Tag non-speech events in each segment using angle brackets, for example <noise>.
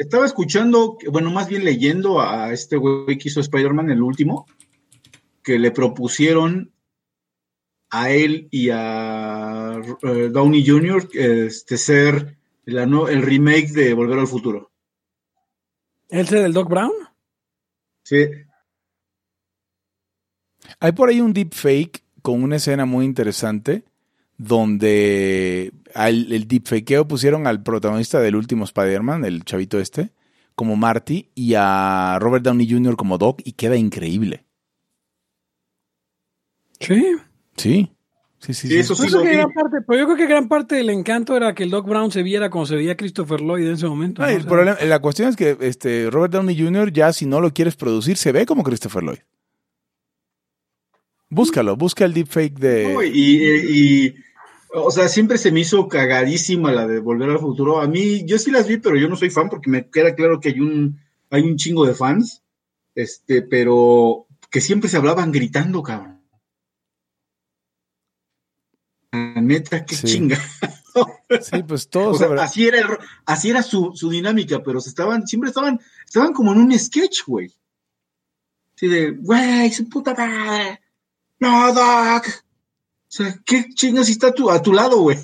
estaba escuchando, bueno, más bien leyendo a este güey que hizo Spider-Man, el último, que le propusieron a él y a eh, Downey Jr. este, ser el remake de Volver al Futuro. ¿El ser el Doc Brown? Sí. Hay por ahí un deepfake con una escena muy interesante donde al, el deepfakeo pusieron al protagonista del último Spider-Man, el chavito este, como Marty y a Robert Downey Jr. como Doc y queda increíble. Sí. Sí. Sí, sí, Eso sí pero yo creo que gran parte del encanto era que el Doc Brown se viera como se veía Christopher Lloyd en ese momento. la cuestión es que este, Robert Downey Jr. ya si no lo quieres producir se ve como Christopher Lloyd. Búscalo, busca el deepfake de... y, o sea, siempre se me hizo cagadísima la de Volver al Futuro. A mí, yo sí las vi, pero yo no soy fan porque me queda claro que hay un, hay un chingo de fans, este, pero que siempre se hablaban gritando, cabrón neta, qué chinga. Sí, pues <laughs> todo. así era, así era su, dinámica, pero se estaban, siempre estaban, estaban como en un sketch, güey. Así de, güey, su puta madre. No, Doc. O sea, qué chingas está a tu lado, güey.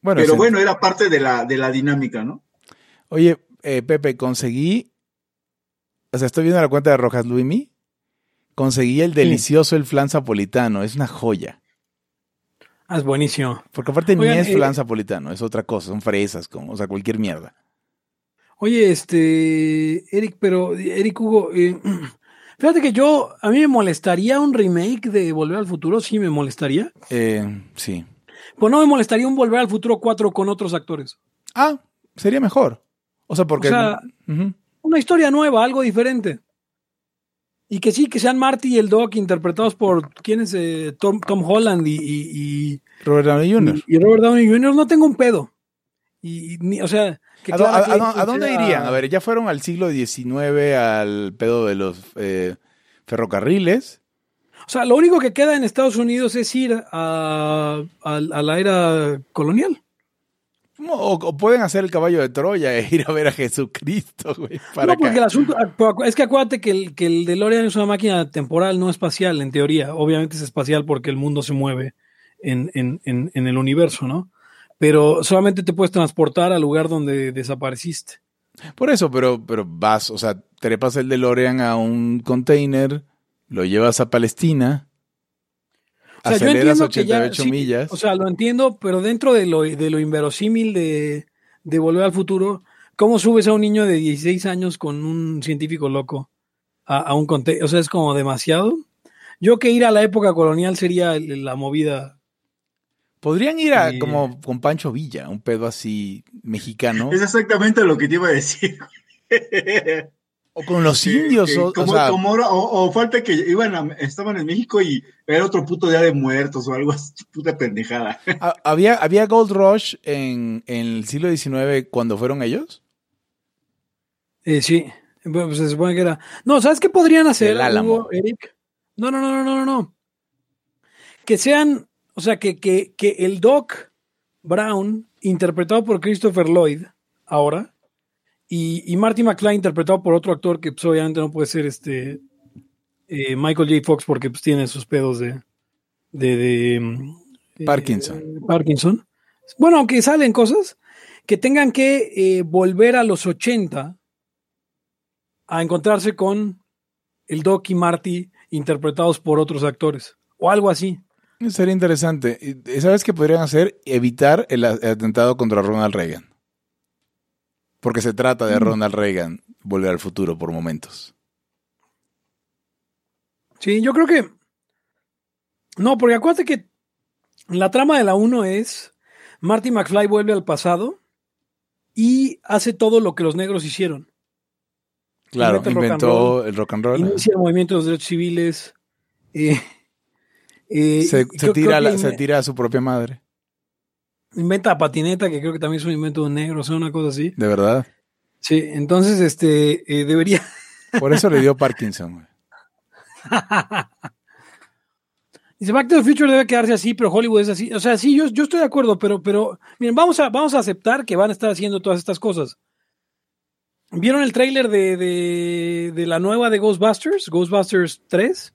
Bueno, pero bueno, era parte de la, de la dinámica, ¿no? Oye, eh, Pepe, conseguí. O sea, estoy viendo la cuenta de Rojas Luimi. Conseguí el delicioso el flan zapolitano. Es una joya. Ah, es buenísimo. Porque aparte ni es flan zapolitano, es otra cosa, son fresas, como, o sea, cualquier mierda. Oye, este, Eric, pero, Eric Hugo, eh, fíjate que yo, a mí me molestaría un remake de Volver al Futuro, sí me molestaría. Eh, sí. Pues no me molestaría un Volver al Futuro 4 con otros actores. Ah, sería mejor. O sea, porque... O sea, una historia nueva, algo diferente. Y que sí, que sean Marty y el Doc interpretados por, ¿quién es? Eh, Tom, Holland y, Robert Downey Jr. Y, Robert Downey Jr. no tengo un pedo. Y, o sea... ¿A, dónde irían? A ver, ya fueron al siglo XIX, al pedo de los eh, ferrocarriles. O sea, lo único que queda en Estados Unidos es ir a la era colonial. O, pueden hacer el caballo de Troya e ir a ver a Jesucristo, güey. no, porque el asunto. Es que acuérdate que el, que el DeLorean es una máquina temporal, no espacial, en teoría. Obviamente es espacial porque el mundo se mueve en, el universo, ¿no? Pero solamente te puedes transportar al lugar donde desapareciste. Por eso, pero, pero vas, o sea, trepas el DeLorean a un container, lo llevas a Palestina o sea, aceleras 88 millas. o sea, lo entiendo, pero dentro de lo, de lo inverosímil de, Volver al Futuro, ¿cómo subes a un niño de 16 años con un científico loco a, un contexto? O sea, es como demasiado. Yo que ir a la época colonial sería la movida. Podrían ir a como con Pancho Villa, un pedo así mexicano. Es exactamente lo que te iba a decir. O con los indios. o, o, falta que iban estaban en México y era otro puto día de muertos o algo así, puta pendejada. ¿Había, había Gold Rush en, el siglo XIX cuando fueron ellos? Eh, sí, pues se supone que era. No, ¿sabes qué podrían hacer, Eric? No, no, no, no, no, no. Que sean, o sea, que, que, que el Doc Brown, interpretado por Christopher Lloyd, ahora, y, Marty McFly interpretado por otro actor que pues, obviamente no puede ser este eh, Michael J. Fox porque pues, tiene sus pedos de, de, eh, Parkinson. Parkinson. Bueno, aunque salen cosas que tengan que eh, volver a los 80 a encontrarse con el Doc y Marty interpretados por otros actores o algo así. Sería interesante. ¿Sabes qué podrían hacer? Evitar el atentado contra Ronald Reagan. Porque se trata de mm. Ronald Reagan volver al futuro por momentos. Sí, yo creo que. No, porque acuérdate que la trama de la 1 es Marty McFly vuelve al pasado y hace todo lo que los negros hicieron. Claro, inventó el rock and roll. Inicia el movimiento de los derechos civiles. Eh, eh, se, tira se tira a su propia madre inventa patineta, que creo que también es un invento de un negro, o sea, una cosa así. De verdad. Sí, entonces, este, eh, debería. <laughs> Por eso le dio Parkinson, güey. Dice, Back to the Future debe quedarse así, pero Hollywood es así. O sea, sí, yo, yo estoy de acuerdo, pero, pero, miren, vamos a, vamos a aceptar que van a estar haciendo todas estas cosas. ¿Vieron el tráiler de, de, la nueva de Ghostbusters? Ghostbusters 3.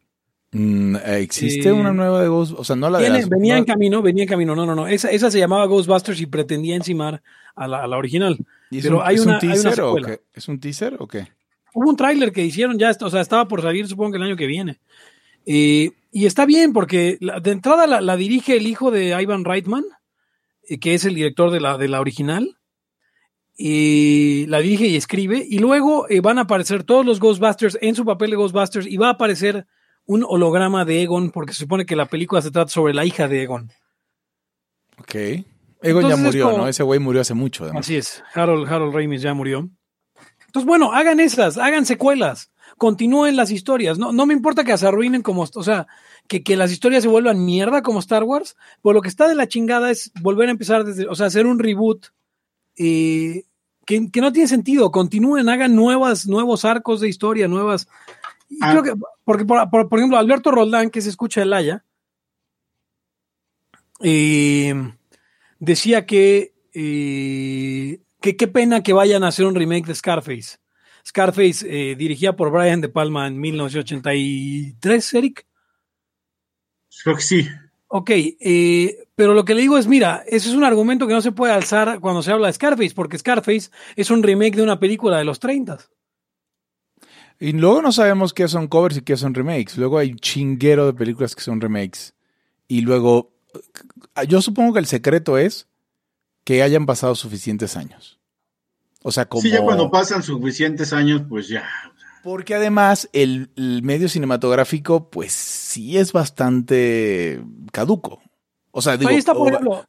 Mm, ¿Existe una nueva de Ghostbusters? O sea, no la de Venía en camino, venía en camino. No, no, no. Esa, esa se llamaba Ghostbusters y pretendía encimar a la, a la original. Pero hay, una, teaser o qué? ¿Es un teaser o qué? Hubo un tráiler que hicieron ya, o sea, estaba por salir supongo que el año que viene. y está bien porque de entrada la, dirige el hijo de Ivan Reitman, eh, que es el director de la, de la original. Y la dirige y escribe. Y luego eh, van a aparecer todos los Ghostbusters en su papel de Ghostbusters y va a aparecer un holograma de Egon porque se supone que la película se trata sobre la hija de Egon. Ok. Egon ya murió, ¿no? Ese güey murió hace mucho. Así es. Harold, Harold Ramis ya murió. Entonces, bueno, hagan esas, hagan secuelas, continúen las historias. No, no me importa que se arruinen como, o sea, que, que, las historias se vuelvan mierda como Star Wars, pero lo que está de la chingada es volver a empezar desde, o sea, hacer un reboot eh, que, no tiene sentido. Continúen, hagan nuevas, nuevos arcos de historia, nuevas. Ah. Creo que, porque, por, ejemplo, Alberto Roldán, que se escucha el Haya, eh, decía que, eh, que qué pena que vayan a hacer un remake de Scarface. Scarface, eh, dirigida por Brian De Palma en 1983, Eric. Creo que sí. Ok, eh, pero lo que le digo es, mira, ese es un argumento que no se puede alzar cuando se habla de Scarface, porque Scarface es un remake de una película de los 30. Y luego no sabemos qué son covers y qué son remakes. Luego hay chinguero de películas que son remakes. Y luego, yo supongo que el secreto es que hayan pasado suficientes años. O sea, como... Sí, ya cuando pasan suficientes años, pues ya. Porque además el, medio cinematográfico, pues sí es bastante caduco. O sea, digo,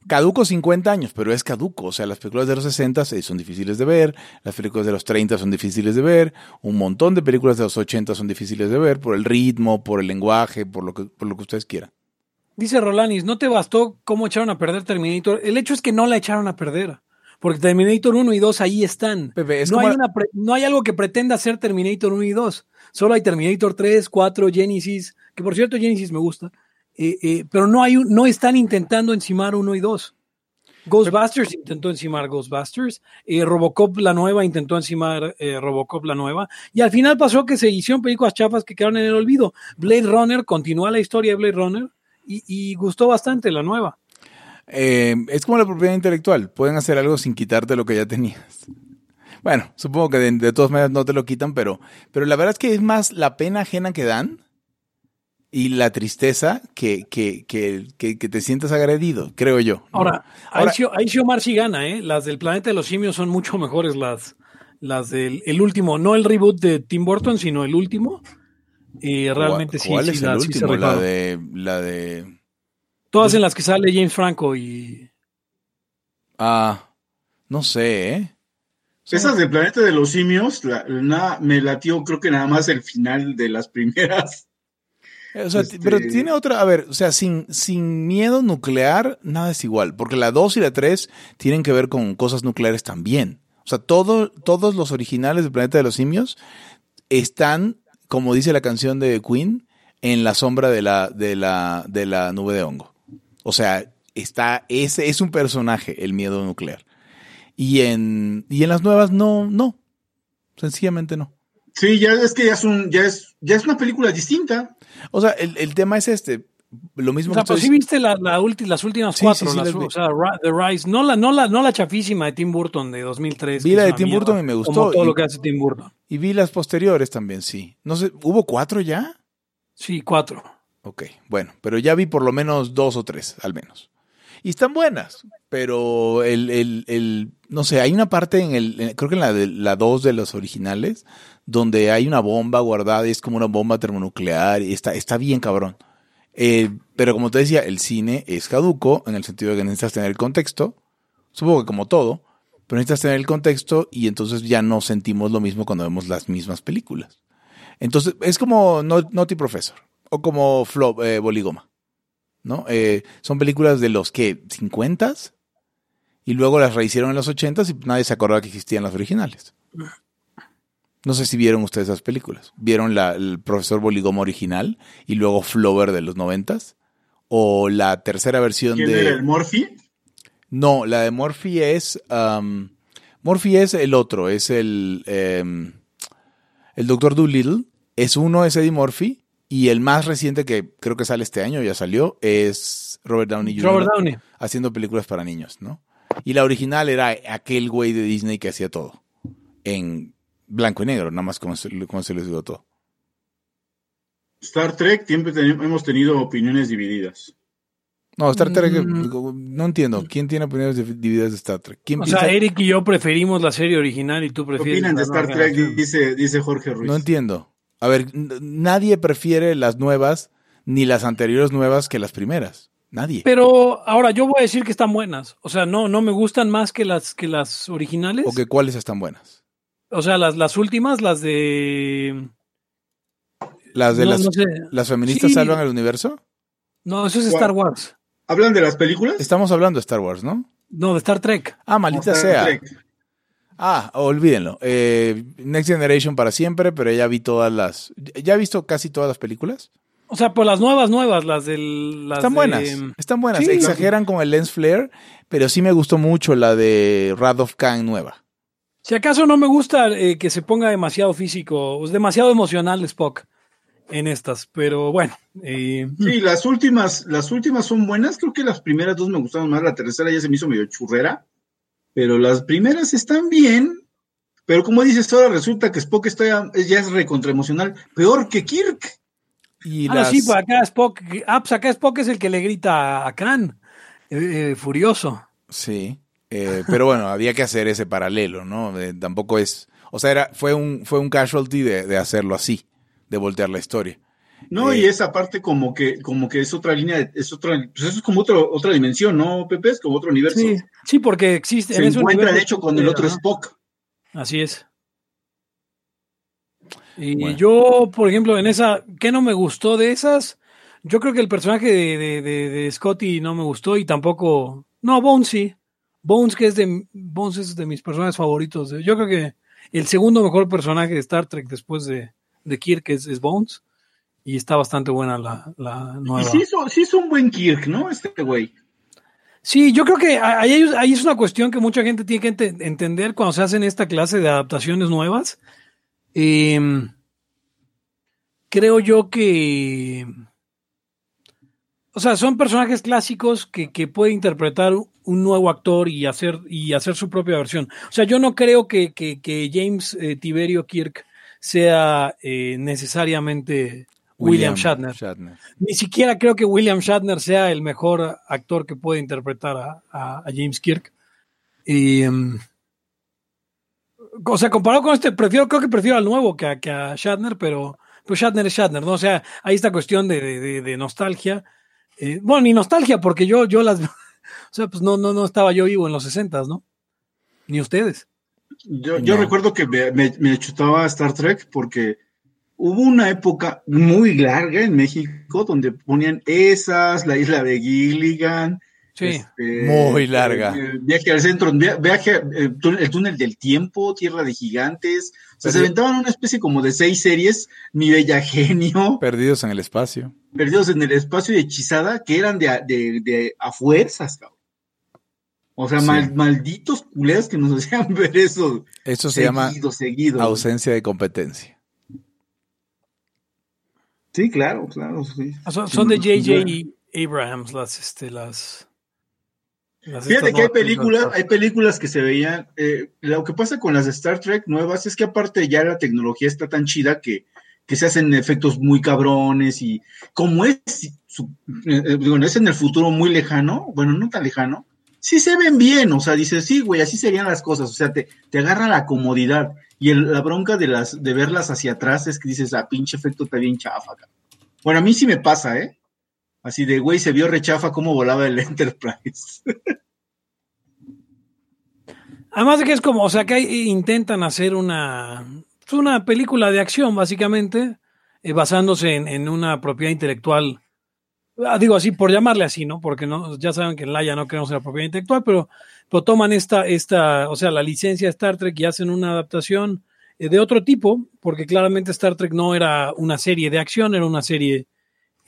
caduco 50 años, pero es caduco. O sea, las películas de los 60 son difíciles de ver, las películas de los 30 son difíciles de ver, un montón de películas de los 80 son difíciles de ver por el ritmo, por el lenguaje, por lo que, por lo que ustedes quieran. Dice Rolanis, ¿no te bastó cómo echaron a perder Terminator? El hecho es que no la echaron a perder. Porque Terminator 1 y 2 ahí están. no, hay no, hay algo que pretenda ser Terminator 1 y 2. Solo hay Terminator 3, 4, Genesis, que por cierto Genesis me gusta. Eh, eh, pero no, hay, no están intentando encimar 1 y 2. Ghostbusters intentó encimar Ghostbusters, eh, Robocop la nueva intentó encimar Robocop la nueva, y al final pasó que se hicieron películas chafas que quedaron en el olvido. Blade Runner continúa la historia de Blade Runner y gustó bastante la nueva. Es como la propiedad intelectual, pueden hacer algo sin quitarte lo que ya tenías. Bueno, supongo que de, todas maneras no te lo quitan, pero, pero la verdad es que es más la pena ajena que dan y la tristeza que, que, que, que te sientas agredido, creo yo. Ahora, ahí, sí Omar sí gana, ¿eh? Las del planeta de los simios son mucho mejores las, las del el último, no el reboot de Tim Burton, sino el último. Y realmente sí. ¿Cuál es el último? la de, la de Todas en las que sale James Franco y. Ah, no sé, ¿eh? Esas de Planeta de los Simios, la, me latió creo que nada más el final de las primeras. Eh, o sea, pero este tiene otra, a ver, o sea, sin, sin miedo nuclear, nada es igual, porque la 2 y la 3 tienen que ver con cosas nucleares también. O sea, todo, todos los originales de Planeta de los Simios están, como dice la canción de Queen, en la sombra de la, de la, de la nube de hongo. O sea, está, ese es un personaje, el miedo nuclear. Y en, y en las nuevas no, no. Sencillamente no. Sí, ya es que ya es un, ya es, ya es una película distinta. O sea, el, tema es este. Lo mismo o sea, pues sí viste la, las últimas cuatro, o sea, The Rise, no la, no, la, no la chafísima de Tim Burton de 2003. Vi la de Tim Burton y me gustó. Como todo lo que hace Tim Burton. Y vi las posteriores también, sí. No sé, ¿hubo cuatro ya? Sí, cuatro. Ok, bueno, pero ya vi por lo menos dos o tres, al menos. Y están buenas, pero el, el, el no sé, hay una parte en el, creo que en la, de, la dos de los originales, donde hay una bomba guardada y es como una bomba termonuclear y está, está bien cabrón. Eh, pero como te decía, el cine es caduco en el sentido de que necesitas tener el contexto, supongo que como todo, pero necesitas tener el contexto y entonces ya no sentimos lo mismo cuando vemos las mismas películas. Entonces, es como Naughty Professor o como Flop, eh, Boligoma. ¿No? Eh, son películas de los que 50 y luego las rehicieron en los 80 y nadie se acordaba que existían las originales. No sé si vieron ustedes esas películas. ¿Vieron la, el profesor Boligoma original y luego Flower de los 90 o la tercera versión ¿Quién de era el Morphy? No, la de Morphy es um, Murphy es el otro, es el, em, el Doctor Dolittle. Es uno, es Eddie Murphy. Y el más reciente que creo que sale este año, ya salió, es Robert Downey Jr. Robert Downey. Haciendo películas para niños, ¿no? Y la original era aquel güey de Disney que hacía todo. En blanco y negro, nada más como se, se les digo todo. Star Trek siempre hemos tenido opiniones divididas. No, Star Trek, mm. no entiendo. ¿Quién tiene opiniones divididas de Star Trek? o sea, Eric y yo preferimos la serie original y tú prefieres. opinan de Star Trek? Dice, dice Jorge Ruiz. No entiendo. A ver, nadie prefiere las nuevas ni las anteriores nuevas que las primeras. Nadie. Pero ahora yo voy a decir que están buenas. O sea, no, no me gustan más que las, que las originales. ¿O que cuáles están buenas? O sea, las, las últimas, las de. ¿Las de las, las feministas salvan el universo? No, eso es Star Wars. ¿Hablan de las películas? Estamos hablando de Star Wars, ¿no? No, de Star Trek. Ah, maldita sea. Ah, olvídenlo. Eh, Next Generation para siempre, pero ya vi todas las. ¿Ya he visto casi todas las películas? O sea, pues las nuevas, nuevas, las del. están buenas. Están buenas. Exageran con el lens flare, pero sí me gustó mucho la de Wrath of Khan nueva. Si acaso no me gusta eh, que se ponga demasiado físico, es demasiado emocional Spock en estas, pero bueno. Eh, sí, las últimas, las últimas son buenas, creo que las primeras dos me gustaron más, la tercera ya se me hizo medio churrera, pero las primeras están bien, pero como dices, ahora resulta que Spock está ya, es recontraemocional, peor que Kirk. Y ah, sí, pues acá Spock, ah, pues acá Spock es el que le grita a Khan, eh, eh, furioso. Sí, pero bueno, <laughs> había que hacer ese paralelo, ¿no? tampoco es, o sea, era, fue un, fue un casualty de hacerlo así de voltear la historia. No, y eh, esa parte como que, como que es otra línea, es otra, pues eso es como otro, otra dimensión, ¿no, Pepe? Es como otro universo. Sí, porque existe. Se encuentra, de hecho, con el otro Spock. Así es. Y yo, por ejemplo, en esa, ¿qué no me gustó de esas? Yo creo que el personaje de, de, Scotty no me gustó y tampoco. No, Bones sí. Bones, que es de. Bones es de mis personajes favoritos. Yo creo que el segundo mejor personaje de Star Trek después de, de Kirk es, Bones. Y está bastante buena la, la nueva. Y sí es un buen Kirk, ¿no? Este güey. Sí, yo creo que ahí, ahí, es una cuestión que mucha gente tiene que entender cuando se hacen esta clase de adaptaciones nuevas. Em, creo yo que. O sea, son personajes clásicos que, que, puede interpretar un nuevo actor y hacer, y hacer su propia versión. O sea, yo no creo que, que, James eh, Tiberio Kirk sea eh, necesariamente William, Shatner. Ni siquiera creo que William Shatner sea el mejor actor que puede interpretar a, James Kirk. Y, em, o sea, comparado con este, prefiero, creo que prefiero al nuevo que a, que a Shatner, pero pues Shatner es Shatner, ¿no? O sea, hay esta cuestión de, nostalgia. Eh, bueno, ni nostalgia, porque yo, yo las, <laughs> o sea, pues no, no, no estaba yo vivo en los 60, ¿no? Ni ustedes. Yo, recuerdo que me, me, chutaba Star Trek porque hubo una época muy larga en México donde ponían esas, la isla de Gilligan. Sí, este, muy larga. viaje al centro, viaje, eh, el túnel del tiempo, Tierra de Gigantes. O sea, se inventaban una especie como de seis series, Mi Bella Genio. Perdidos en el espacio. Perdidos en el espacio y hechizada, que eran de, de, de a fuerzas, cabrón. O sea, malditos culeros que nos <laughs> hacían ver eso. Eso se llama ausencia de competencia. Sí, claro, claro. Ah, son, de J.J. Abrams las, este, las. Fíjate que hay películas, hay películas que se veían. Eh, lo que pasa con las de Star Trek nuevas es que aparte ya la tecnología está tan chida que, que se hacen efectos muy cabrones y como es, su, eh, eh, es en el futuro muy lejano, bueno, no tan lejano, sí se ven bien, o sea, dices, sí, güey, así serían las cosas, o sea, te, te agarra la comodidad. Y la bronca de, las, de verlas hacia atrás es que dices, ah, pinche efecto está bien chafa. Bueno, a mí sí me pasa, ¿eh? Así de, güey, se vio rechafa cómo volaba el <laughs> Enterprise. Además de que es como, o sea, que intentan hacer una, una película de acción, básicamente, eh, basándose en, en, una propiedad intelectual Ah, digo así por llamarle así, ¿no? Porque no, ya saben que en Laia no queremos la propiedad intelectual, pero, toman esta, esta, o sea, la licencia de Star Trek y hacen una adaptación eh, de otro tipo, porque claramente Star Trek no era una serie de acción, era una serie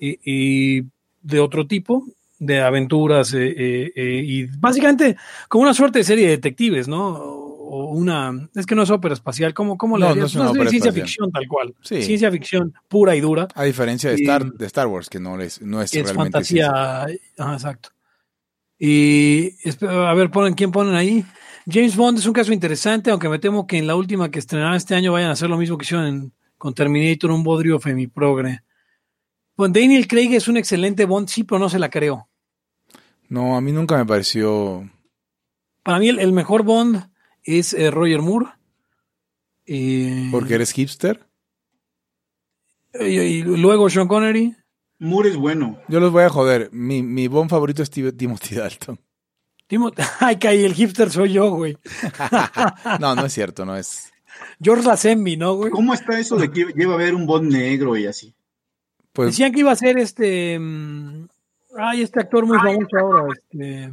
eh, de otro tipo, de aventuras, eh, y básicamente como una suerte de serie de detectives, ¿no? O, una. Es que no es ópera espacial, ¿cómo, cómo no, le no es, ciencia ficción tal cual. Ciencia ficción pura y dura. A diferencia de, Star, de Star Wars, que no es, no es, es fantasía. exacto. Y a ver, ponen, ¿quién ponen ahí? James Bond es un caso interesante, aunque me temo que en la última que estrenará este año vayan a hacer lo mismo que hicieron con Terminator, un bodrio femiprogre. Pues Daniel Craig es un excelente Bond, sí, pero no se la creo. No, a mí nunca me pareció. Para mí el, mejor Bond es eh, Roger Moore. ¿Porque eres hipster? Y, luego Sean Connery. Moore es bueno. Yo los voy a joder. Mi, mi Bond favorito es Timothy Dalton. Timothy, <laughs> ay, que ahí el hipster soy yo, güey. <laughs> no, no es cierto, no es. George Lazenby, ¿no, güey? ¿Cómo está eso de que lleva a haber un Bond negro y así? Pues, Decían que iba a ser este. Mm, ay, este actor muy famoso ahora. Este,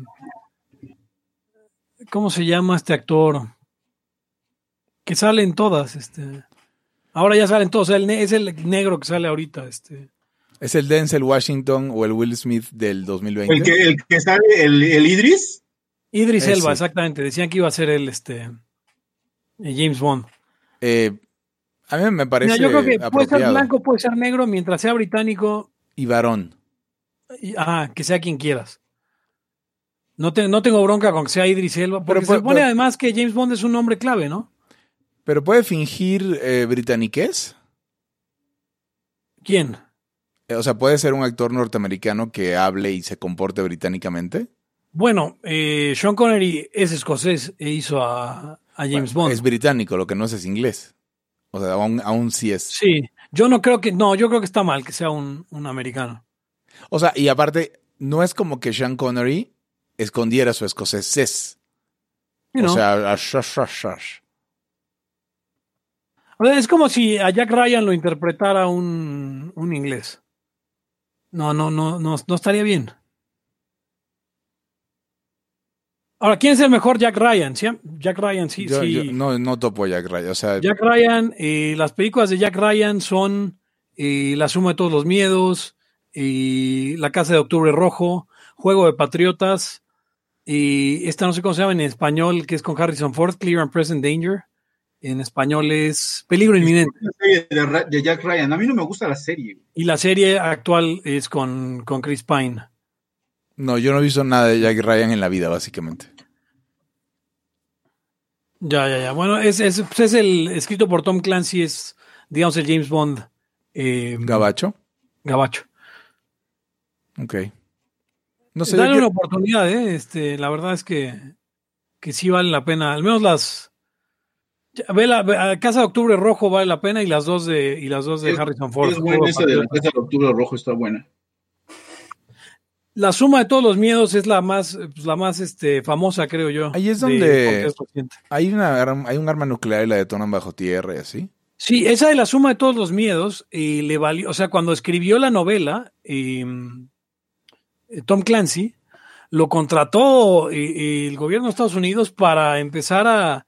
¿Cómo se llama este actor? Que salen todas. Este, ahora ya salen todos. es el negro que sale ahorita. Este. ¿Es el Denzel Washington o el Will Smith del 2020? ¿El que, el que sale, el, Idris? Idris Elba, exactamente. Decían que iba a ser el este, James Bond. Eh, a mí me parece. yo creo que puede ser blanco, puede ser negro, mientras sea británico. Y varón. ah, que sea quien quieras. No, no tengo bronca con que sea Idris Elba, porque se supone además que James Bond es un nombre clave, ¿no? ¿Pero puede fingir eh? ¿Quién? Eh, o sea, ¿puede ser un actor norteamericano que hable y se comporte británicamente? Bueno, eh, Sean Connery es escocés e hizo a, James Bond. Es británico, lo que no es es inglés. O sea, aún, sí es. Sí, yo no creo que, no, yo creo que está mal que sea un, americano. O sea, y aparte, no es como que Sean Connery escondiera su escocés. O sea, Es como si a Jack Ryan lo interpretara un, un inglés. No, no, no, no, no estaría bien. Ahora, ¿quién es el mejor Jack Ryan? Jack Ryan, sí, sí. no, no topo a Jack Ryan. O sea, Jack Ryan, eh, las películas de Jack Ryan son eh, La suma de todos los miedos, eh, La casa de octubre rojo, Juego de patriotas, y esta no sé cómo se llama en español, que es con Harrison Ford, Clear and Present Danger. En español es Peligro Inminente. De, de Jack Ryan. A mí no me gusta la serie. Y la serie actual es con, con Chris Pine. No, yo no he visto nada de Jack Ryan en la vida, básicamente. Ya, ya, ya. Bueno, es, es, pues es el escrito por Tom Clancy, es, digamos, el James Bond. Eh, ¿Gabacho? Gabacho. Ok. No sé. Dale una oportunidad, ¿eh? Este, la verdad es que, que sí vale la pena. Al menos las. Ve la, Casa de Octubre Rojo vale la pena y las dos de, y las dos de Harrison Ford. Es buena esa de la Casa de Octubre Rojo, está buena la suma de todos los miedos es la más, pues, la más este, famosa, creo yo. Ahí es donde hay, una, hay un arma nuclear y la detonan bajo tierra y así. Sí, esa de la suma de todos los miedos y le valió, o sea, cuando escribió la novela, eh, Tom Clancy lo contrató eh, el gobierno de Estados Unidos para empezar a,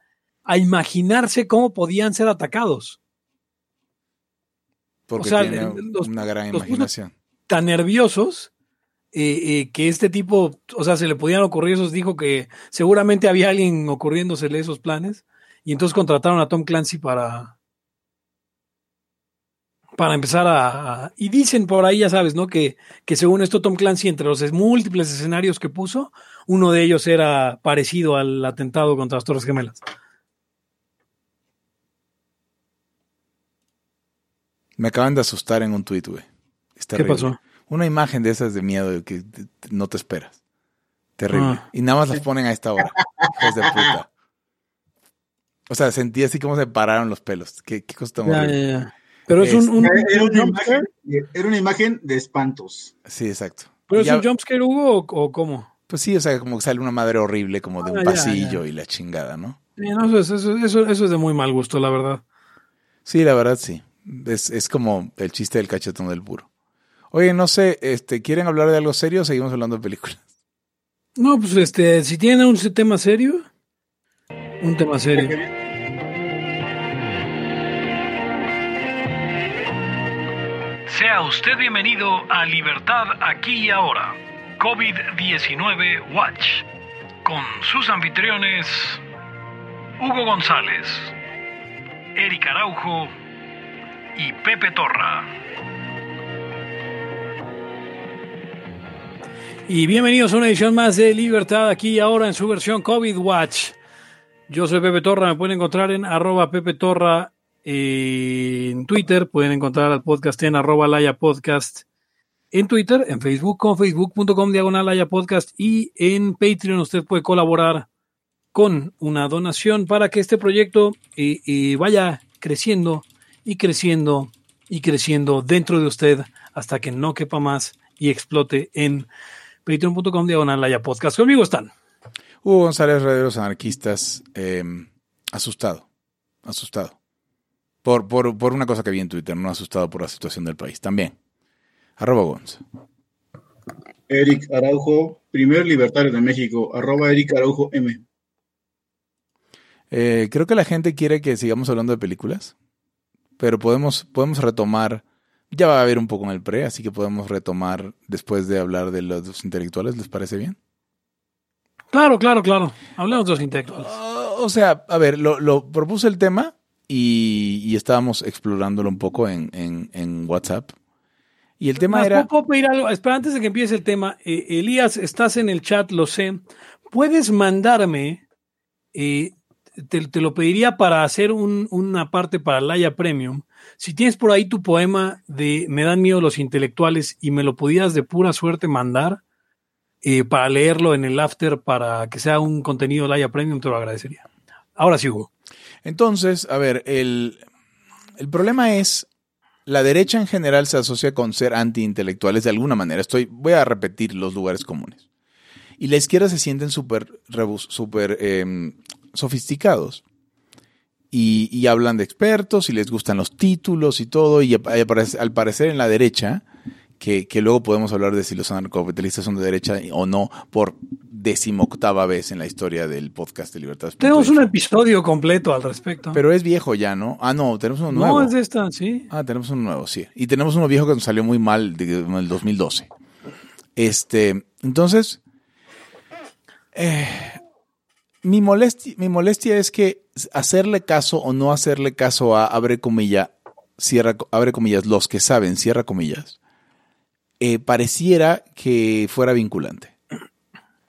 imaginarse cómo podían ser atacados. Porque tiene una gran imaginación. Tan nerviosos eh, eh, que este tipo, o sea, se le podían ocurrir esos, dijo que seguramente había alguien ocurriéndosele esos planes, y entonces contrataron a Tom Clancy para, para empezar a, Y dicen por ahí, ya sabes, ¿no? Que, que según esto Tom Clancy, entre los múltiples escenarios que puso, uno de ellos era parecido al atentado contra las Torres Gemelas. Me acaban de asustar en un tuit, güey. ¿Qué pasó? Una imagen de esas de miedo que no te esperas. Terrible. Ah. Y nada más las ponen a esta hora. Hijos de puta. O sea, sentí así como se pararon los pelos. Qué, qué cosa Pero es, un, era, una imagen, de espantos. Sí, exacto. ¿Pero es un jumpscare, Hugo, o, cómo? Pues sí, o sea, como que sale una madre horrible, como de un ah, pasillo y la chingada, ¿no? no eso, eso, eso, es de muy mal gusto, la verdad. Sí, la verdad sí. Es, es como el chiste del cachetón del puro. Oye, no sé, este, ¿quieren hablar de algo serio o seguimos hablando de películas? No, pues este, si tienen un tema serio, un tema serio. Sea usted bienvenido a Libertad aquí y ahora, COVID-19 Watch, con sus anfitriones Hugo González, Eric Araujo y Pepe Torra. Y bienvenidos a una edición más de Libertad aquí y ahora en su versión COVID Watch. Yo soy Pepe Torra, me pueden encontrar en arroba Pepe Torra en Twitter, pueden encontrar al podcast en arroba Laya Podcast en Twitter, en Facebook con facebook.com diagonal Podcast y en Patreon usted puede colaborar con una donación para que este proyecto eh, eh, vaya creciendo y creciendo y creciendo dentro de usted hasta que no quepa más y explote en patreon.com diagonal Podcast. Conmigo están. Hugo González, de los anarquistas, eh, asustado, asustado. Por, por, por, una cosa que vi en Twitter, no asustado por la situación del país. También. Arroba Gonz. Eric Araujo, primer libertario de México. Arroba Eric Araujo M. Eh, creo que la gente quiere que sigamos hablando de películas, pero podemos, podemos retomar. Ya va a haber un poco en el pre, así que podemos retomar después de hablar de los intelectuales. ¿Les parece bien? Claro, claro, claro. Hablemos de los intelectuales. Uh, o sea, a ver, lo, lo, propuse el tema y, y estábamos explorándolo un poco en, en, en WhatsApp. Y el tema era. ¿Puedo pedir algo? Espera, antes de que empiece el tema, eh, Elías, estás en el chat, lo sé. ¿Puedes mandarme? Eh, te, te, lo pediría para hacer un, una parte para Laia Premium. Si tienes por ahí tu poema de Me dan miedo los intelectuales y me lo pudieras de pura suerte mandar eh, para leerlo en el after para que sea un contenido Laia Premium, te lo agradecería. Ahora sí, Hugo. Entonces, a ver, el, el problema es la derecha en general se asocia con ser antiintelectuales de alguna manera. Estoy, voy a repetir los lugares comunes. Y la izquierda se sienten súper super, eh, sofisticados. Y, y, hablan de expertos y les gustan los títulos y todo. Y al parecer en la derecha, que, que luego podemos hablar de si los anarcocapitalistas son de derecha o no, por decimoctava vez en la historia del podcast de Libertad. Tenemos un episodio completo al respecto. Pero es viejo ya, ¿no? Ah, no, tenemos uno nuevo. No, es de esta, sí. Ah, tenemos uno nuevo, sí. Y tenemos uno viejo que nos salió muy mal en el 2012. Este, entonces, eh, mi, molestia, mi molestia es que hacerle caso o no hacerle caso a, abre comilla, cierra, abre comillas, los que saben, cierra comillas, eh, pareciera que fuera vinculante.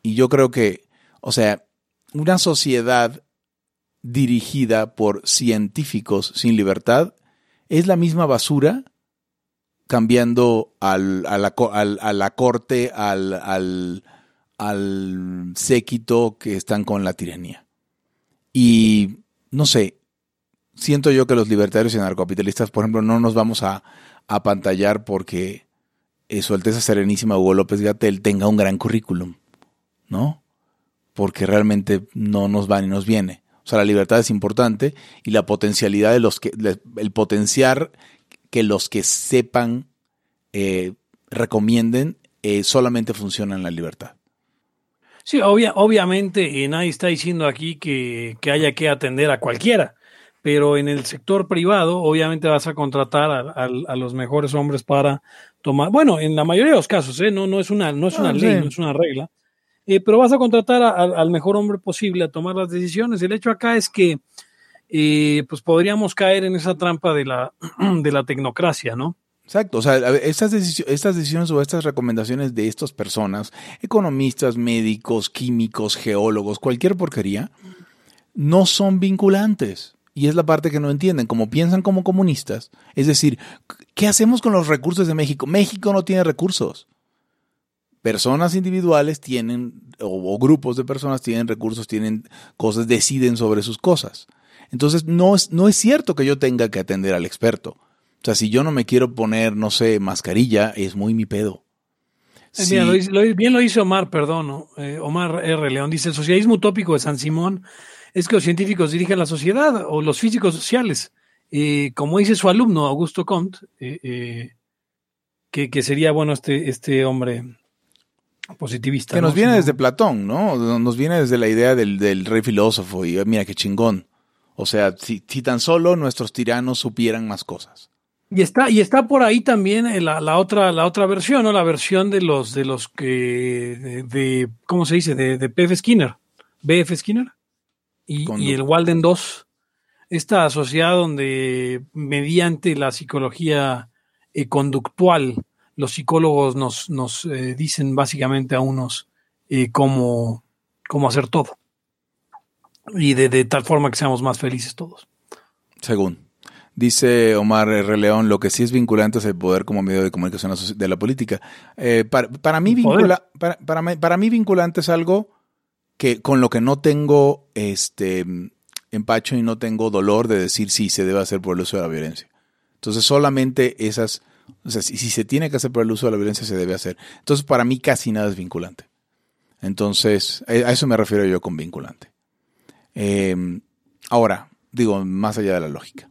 Y yo creo que, o sea, una sociedad dirigida por científicos sin libertad es la misma basura cambiando al, a, la, al, a, la, corte, al, al, séquito que están con la tiranía. Y no sé, siento yo que los libertarios y anarcocapitalistas, por ejemplo, no nos vamos a apantallar porque eh, Su Alteza Serenísima Hugo López Gatel tenga un gran currículum. ¿no? Porque realmente no nos va ni nos viene. O sea, la libertad es importante y la potencialidad de los que, el potenciar que los que sepan eh, recomienden eh, solamente funciona en la libertad. Sí, obvia, obviamente eh, nadie está diciendo aquí que, que, haya que atender a cualquiera, pero en el sector privado obviamente vas a contratar a, a, a los mejores hombres para tomar, bueno, en la mayoría de los casos, ¿eh? no, no es una, no es una ah, ley, sí. no es una regla, eh, pero vas a contratar a, a, al mejor hombre posible a tomar las decisiones. El hecho acá es que eh, pues podríamos caer en esa trampa de la, <clears throat> de la tecnocracia, ¿no? Exacto, o sea, estas, deci estas decisiones o estas recomendaciones de estas personas, economistas, médicos, químicos, geólogos, cualquier porquería, no son vinculantes. Y es la parte que no entienden, como piensan como comunistas. Es decir, ¿qué hacemos con los recursos de México? México no tiene recursos personas individuales tienen, o, o, grupos de personas tienen recursos, tienen cosas, deciden sobre sus cosas. Entonces, no es, no es cierto que yo tenga que atender al experto. O sea, si yo no me quiero poner, no sé, mascarilla, es muy mi pedo. Sí. Mira, lo, lo, bien lo hizo Omar, perdón, ¿no? eh, Omar R. León dice, el socialismo utópico de San Simón es que los científicos dirigen la sociedad o los físicos sociales. Eh, como dice su alumno, Augusto Comte, eh, que, que, sería, bueno, este, este hombre positivista. Que nos ¿no? viene desde Platón, ¿no? Nos viene desde la idea del, del rey filósofo y mira qué chingón. O sea, si, si, tan solo nuestros tiranos supieran más cosas. Y está, y está por ahí también la, la otra, la otra versión, ¿no? La versión de los, de los que, de, de ¿cómo se dice? De, de PF Skinner, BF Skinner. Y, el Walden 2, esta sociedad donde mediante la psicología eh, conductual los psicólogos nos, nos eh, dicen básicamente a unos eh, cómo, cómo, hacer todo. Y de, de, tal forma que seamos más felices todos. Según. Dice Omar R. León, lo que sí es vinculante es el poder como medio de comunicación de la política. Eh, para, mí vincula, para, para, mí vinculante es algo que con lo que no tengo este empacho y no tengo dolor de decir si se debe hacer por el uso de la violencia. Entonces solamente esas, o sea, si, se tiene que hacer por el uso de la violencia se debe hacer. Entonces para mí casi nada es vinculante. Entonces a eso me refiero yo con vinculante. Eh, ahora, digo, más allá de la lógica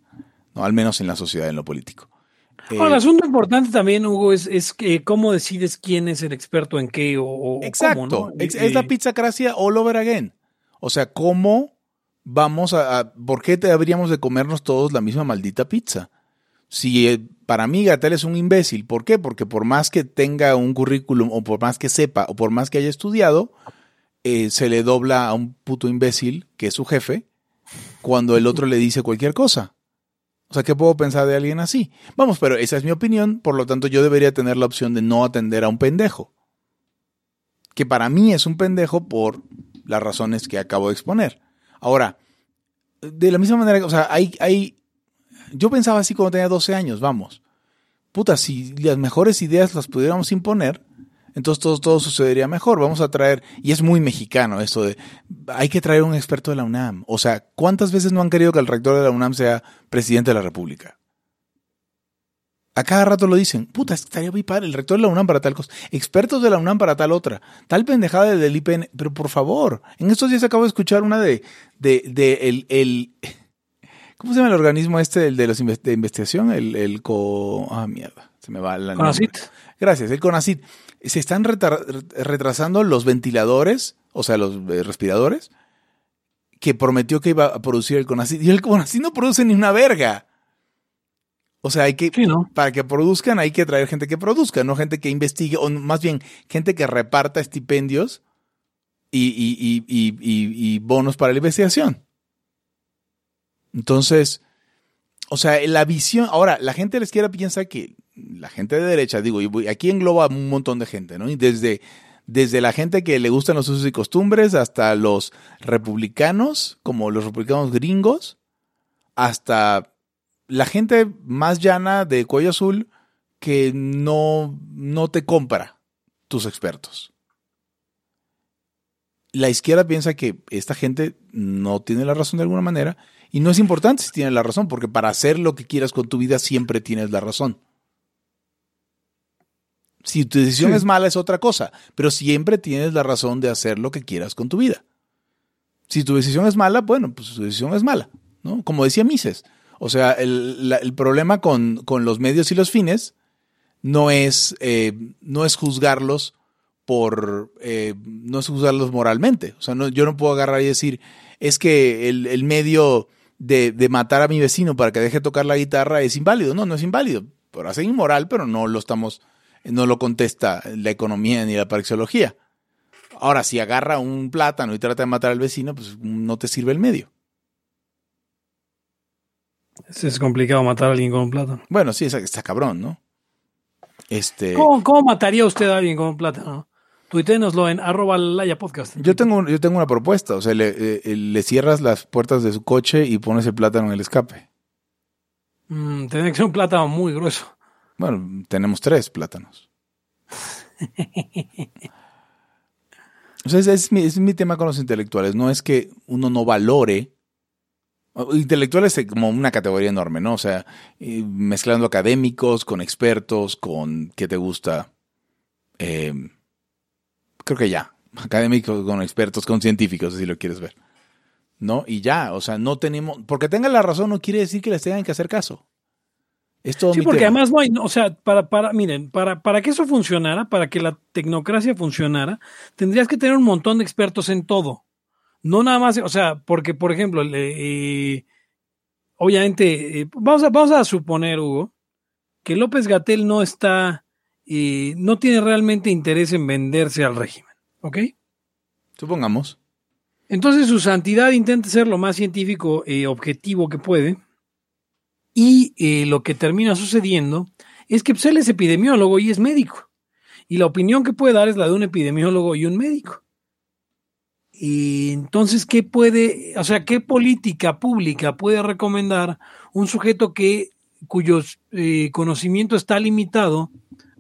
al menos en la sociedad, en lo político. El asunto importante también, Hugo, es, que cómo decides quién es el experto en qué o, Exacto. Es, la pizzacracia all over again. O sea, ¿cómo vamos a, ¿Por qué deberíamos de comernos todos la misma maldita pizza? Si eh, para mí Gatel es un imbécil, ¿por qué? Porque por más que tenga un currículum o por más que sepa o por más que haya estudiado, eh, se le dobla a un puto imbécil que es su jefe cuando el otro le dice cualquier cosa. O sea, ¿qué puedo pensar de alguien así? Vamos, pero esa es mi opinión, por lo tanto yo debería tener la opción de no atender a un pendejo. Que para mí es un pendejo por las razones que acabo de exponer. Ahora, de la misma manera, o sea, hay, hay, yo pensaba así cuando tenía 12 años, vamos. Puta, si las mejores ideas las pudiéramos imponer, entonces todo, todo sucedería mejor. Vamos a traer, y es muy mexicano esto de, hay que traer un experto de la UNAM. O sea, ¿cuántas veces no han querido que el rector de la UNAM sea presidente de la República? A cada rato lo dicen, puta, estaría muy padre, el rector de la UNAM para tal cosa, expertos de la UNAM para tal otra, tal pendejada del IPN, pero por favor, en estos días acabo de escuchar una de, de, de el, el, ¿cómo se llama el organismo este, el de los de investigación? El, el co, ah, mierda, se me va la CONACIT. Gracias, el CONACIT se están retrasando los ventiladores, o sea, los eh, respiradores, que prometió que iba a producir el CONACYT. Y el CONACYT no produce ni una verga. O sea, hay que, para que produzcan hay que traer gente que produzca, no gente que investigue, o más bien gente que reparta estipendios y, y, y, y bonos para la investigación. Entonces, o sea, la visión, ahora, la gente de la izquierda piensa que la gente de derecha, digo, y aquí engloba un montón de gente, ¿no? Y desde, desde la gente que le gustan los usos y costumbres hasta los republicanos, como los republicanos gringos, hasta la gente más llana de cuello azul que no, no te compra tus expertos. La izquierda piensa que esta gente no tiene la razón de alguna manera y no es importante si tiene la razón, porque para hacer lo que quieras con tu vida siempre tienes la razón. Si tu decisión es mala es otra cosa, pero siempre tienes la razón de hacer lo que quieras con tu vida. Si tu decisión es mala, bueno, pues tu decisión es mala, ¿no? Como decía Mises. O sea, el, problema con, los medios y los fines no es, eh, no es juzgarlos por, eh, no es juzgarlos moralmente. O sea, no, yo no puedo agarrar y decir, es que el, medio de, de, matar a mi vecino para que deje tocar la guitarra es inválido. No, no es inválido. Por hacer inmoral, pero no lo estamos no lo contesta la economía ni la praxeología. Ahora, si agarra un plátano y trata de matar al vecino, pues no te sirve el medio. Es complicado matar a alguien con un plátano. Bueno, sí, está, cabrón, ¿no? Este... ¿Cómo, mataría usted a alguien con un plátano? Tuiténoslo en arroba laya podcast. Yo tengo, yo tengo una propuesta. O sea, le, eh, le, cierras las puertas de su coche y pones el plátano en el escape. Mm, tiene que ser un plátano muy grueso. Bueno, tenemos tres plátanos. <laughs> o sea, es, mi, tema con los intelectuales. No es que uno no valore. Intelectuales es como una categoría enorme, ¿no? O sea, mezclando académicos con expertos, con qué te gusta. Eh, creo que ya. Académicos con expertos, con científicos, si lo quieres ver. ¿No? Y ya, o sea, no tenemos. Porque tengan la razón no quiere decir que les tengan que hacer caso sí, porque además no hay, o sea, para, para, miren, para, para que eso funcionara, para que la tecnocracia funcionara, tendrías que tener un montón de expertos en todo. No nada más, o sea, porque, por ejemplo, eh, obviamente, eh, vamos, a, vamos a suponer, Hugo, que López Gatel no está, eh, no tiene realmente interés en venderse al régimen, ¿ok? Supongamos. Entonces su santidad intenta ser lo más científico y objetivo que puede. Y eh, lo que termina sucediendo es que pues, él es epidemiólogo y es médico. Y la opinión que puede dar es la de un epidemiólogo y un médico. Y entonces, ¿qué puede, o sea, qué política pública puede recomendar un sujeto que cuyo eh, conocimiento está limitado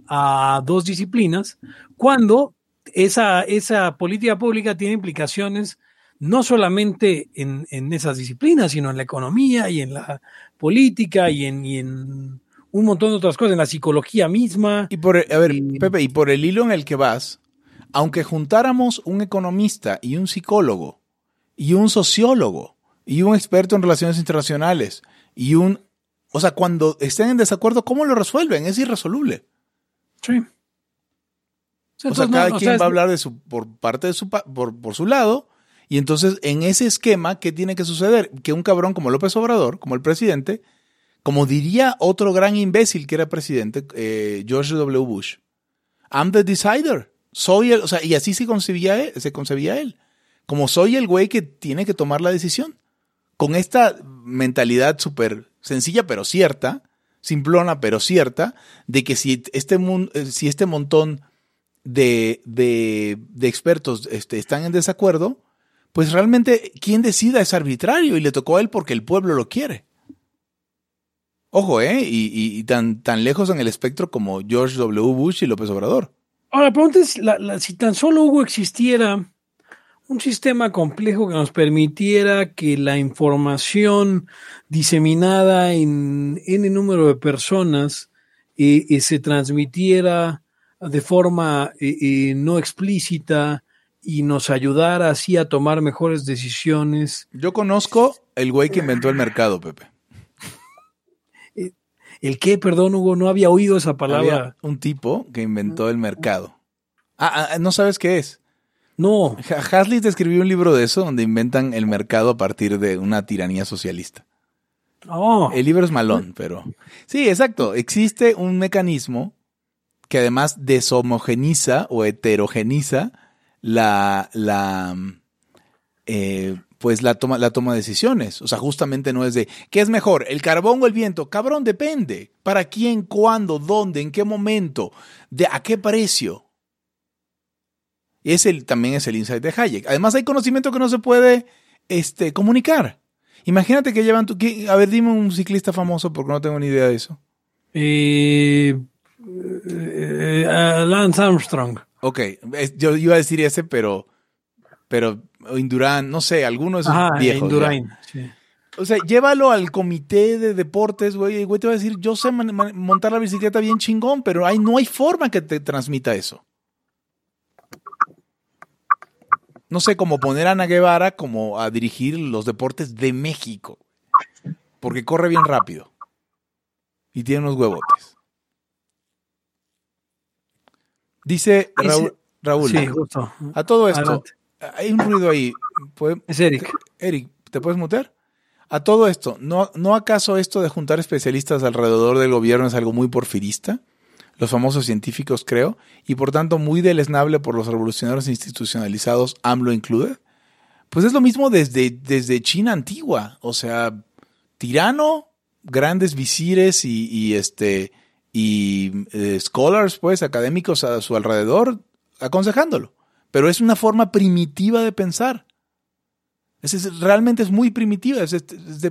a dos disciplinas, cuando esa, esa política pública tiene implicaciones no solamente en, esas disciplinas, sino en la economía y en la política y en, en un montón de otras cosas, en la psicología misma. Y por, a ver, Pepe, y por el hilo en el que vas, aunque juntáramos un economista y un psicólogo y un sociólogo y un experto en relaciones internacionales y un... O sea, cuando estén en desacuerdo, ¿cómo lo resuelven? Es irresoluble. Sí. O sea, cada quien va a hablar de su, por parte de su, por, por su lado y entonces, en ese esquema, ¿qué tiene que suceder? Que un cabrón como López Obrador, como el presidente, como diría otro gran imbécil que era presidente, eh, George W. Bush, I'm the decider. Soy el, o sea, y así se concebía él, se concebía él. Como soy el güey que tiene que tomar la decisión. Con esta mentalidad súper sencilla pero cierta, simplona pero cierta, de que si este, eh, si este montón de, de, expertos este, están en desacuerdo, pues realmente quien decida es arbitrario y le tocó a él porque el pueblo lo quiere. Ojo, ¿eh? Y, tan, tan lejos en el espectro como George W. Bush y López Obrador. Ahora, la pregunta es, si tan solo Hugo existiera un sistema complejo que nos permitiera que la información diseminada en n número de personas eh, eh, se transmitiera de forma eh, no explícita y nos ayudara así a tomar mejores decisiones. Yo conozco el güey que inventó el mercado, Pepe. Eh, ¿El qué? Perdón, Hugo, no había oído esa palabra. un tipo que inventó el mercado. Ah, ah, ah, ¿no sabes qué es? No. Hasley te escribió un libro de eso donde inventan el mercado a partir de una tiranía socialista. Oh. El libro es malón, pero... Sí, exacto. Existe un mecanismo que además deshomogeniza o heterogeniza la, la eh, pues la toma, la toma de decisiones. O sea, justamente no es de, ¿qué es mejor, el carbón o el viento? Cabrón, depende. ¿Para quién, cuándo, dónde, en qué momento, de a qué precio? Ese también es el insight de Hayek. Además hay conocimiento que no se puede este, comunicar. Imagínate que llevan tu... A ver, dime un ciclista famoso porque no tengo ni idea de eso. Eh, eh, Lance Armstrong. Ok, yo iba a decir ese, pero, pero Indurain, no sé, algunos viejos. Indurain, O sea, llévalo al comité de deportes, güey, y güey te va a decir, yo sé montar la bicicleta bien chingón, pero hay, no hay forma que te transmita eso. No sé, cómo poner a Ana Guevara como a dirigir los deportes de México, porque corre bien rápido y tiene unos huevotes. Dice Raúl, a todo esto, hay un ruido ahí. Es Eric. Eric, ¿te puedes mutear? A todo esto, ¿no, ¿no acaso esto de juntar especialistas alrededor del gobierno es algo muy porfirista? Los famosos científicos, creo, y por tanto muy deleznable por los revolucionarios institucionalizados, AMLO incluye. Pues es lo mismo desde, desde China antigua, o sea, tirano, grandes visires y, y este, y eh, scholars, pues, académicos a su alrededor, aconsejándolo. Pero es una forma primitiva de pensar. Es, realmente es muy primitiva.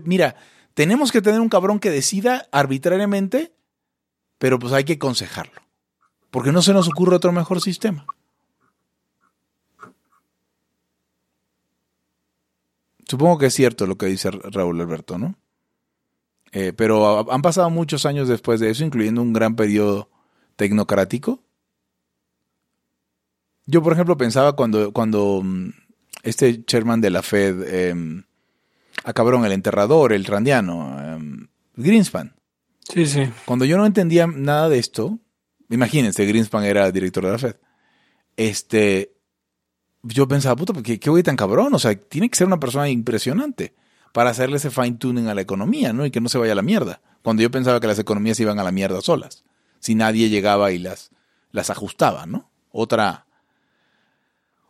mira, tenemos que tener un cabrón que decida arbitrariamente, pero pues hay que aconsejarlo. Porque no se nos ocurre otro mejor sistema. Supongo que es cierto lo que dice Raúl Alberto, ¿no? Eh, pero han pasado muchos años después de eso, incluyendo un gran periodo tecnocrático. Yo, por ejemplo, pensaba cuando, cuando mm, este chairman de la Fed eh, acabaron el enterrador, el randiano, em, Greenspan. Sí, sí. Cuando yo no entendía nada de esto, imagínense, Greenspan era director de la Fed. Este, yo pensaba, puta, ¿qué, qué güey tan cabrón? O sea, tiene que ser una persona impresionante para hacerle ese fine tuning a la economía, ¿no? Y que no se vaya a la mierda. Cuando yo pensaba que las economías iban a la mierda solas, si nadie llegaba y las, las ajustaba, ¿no? Otra,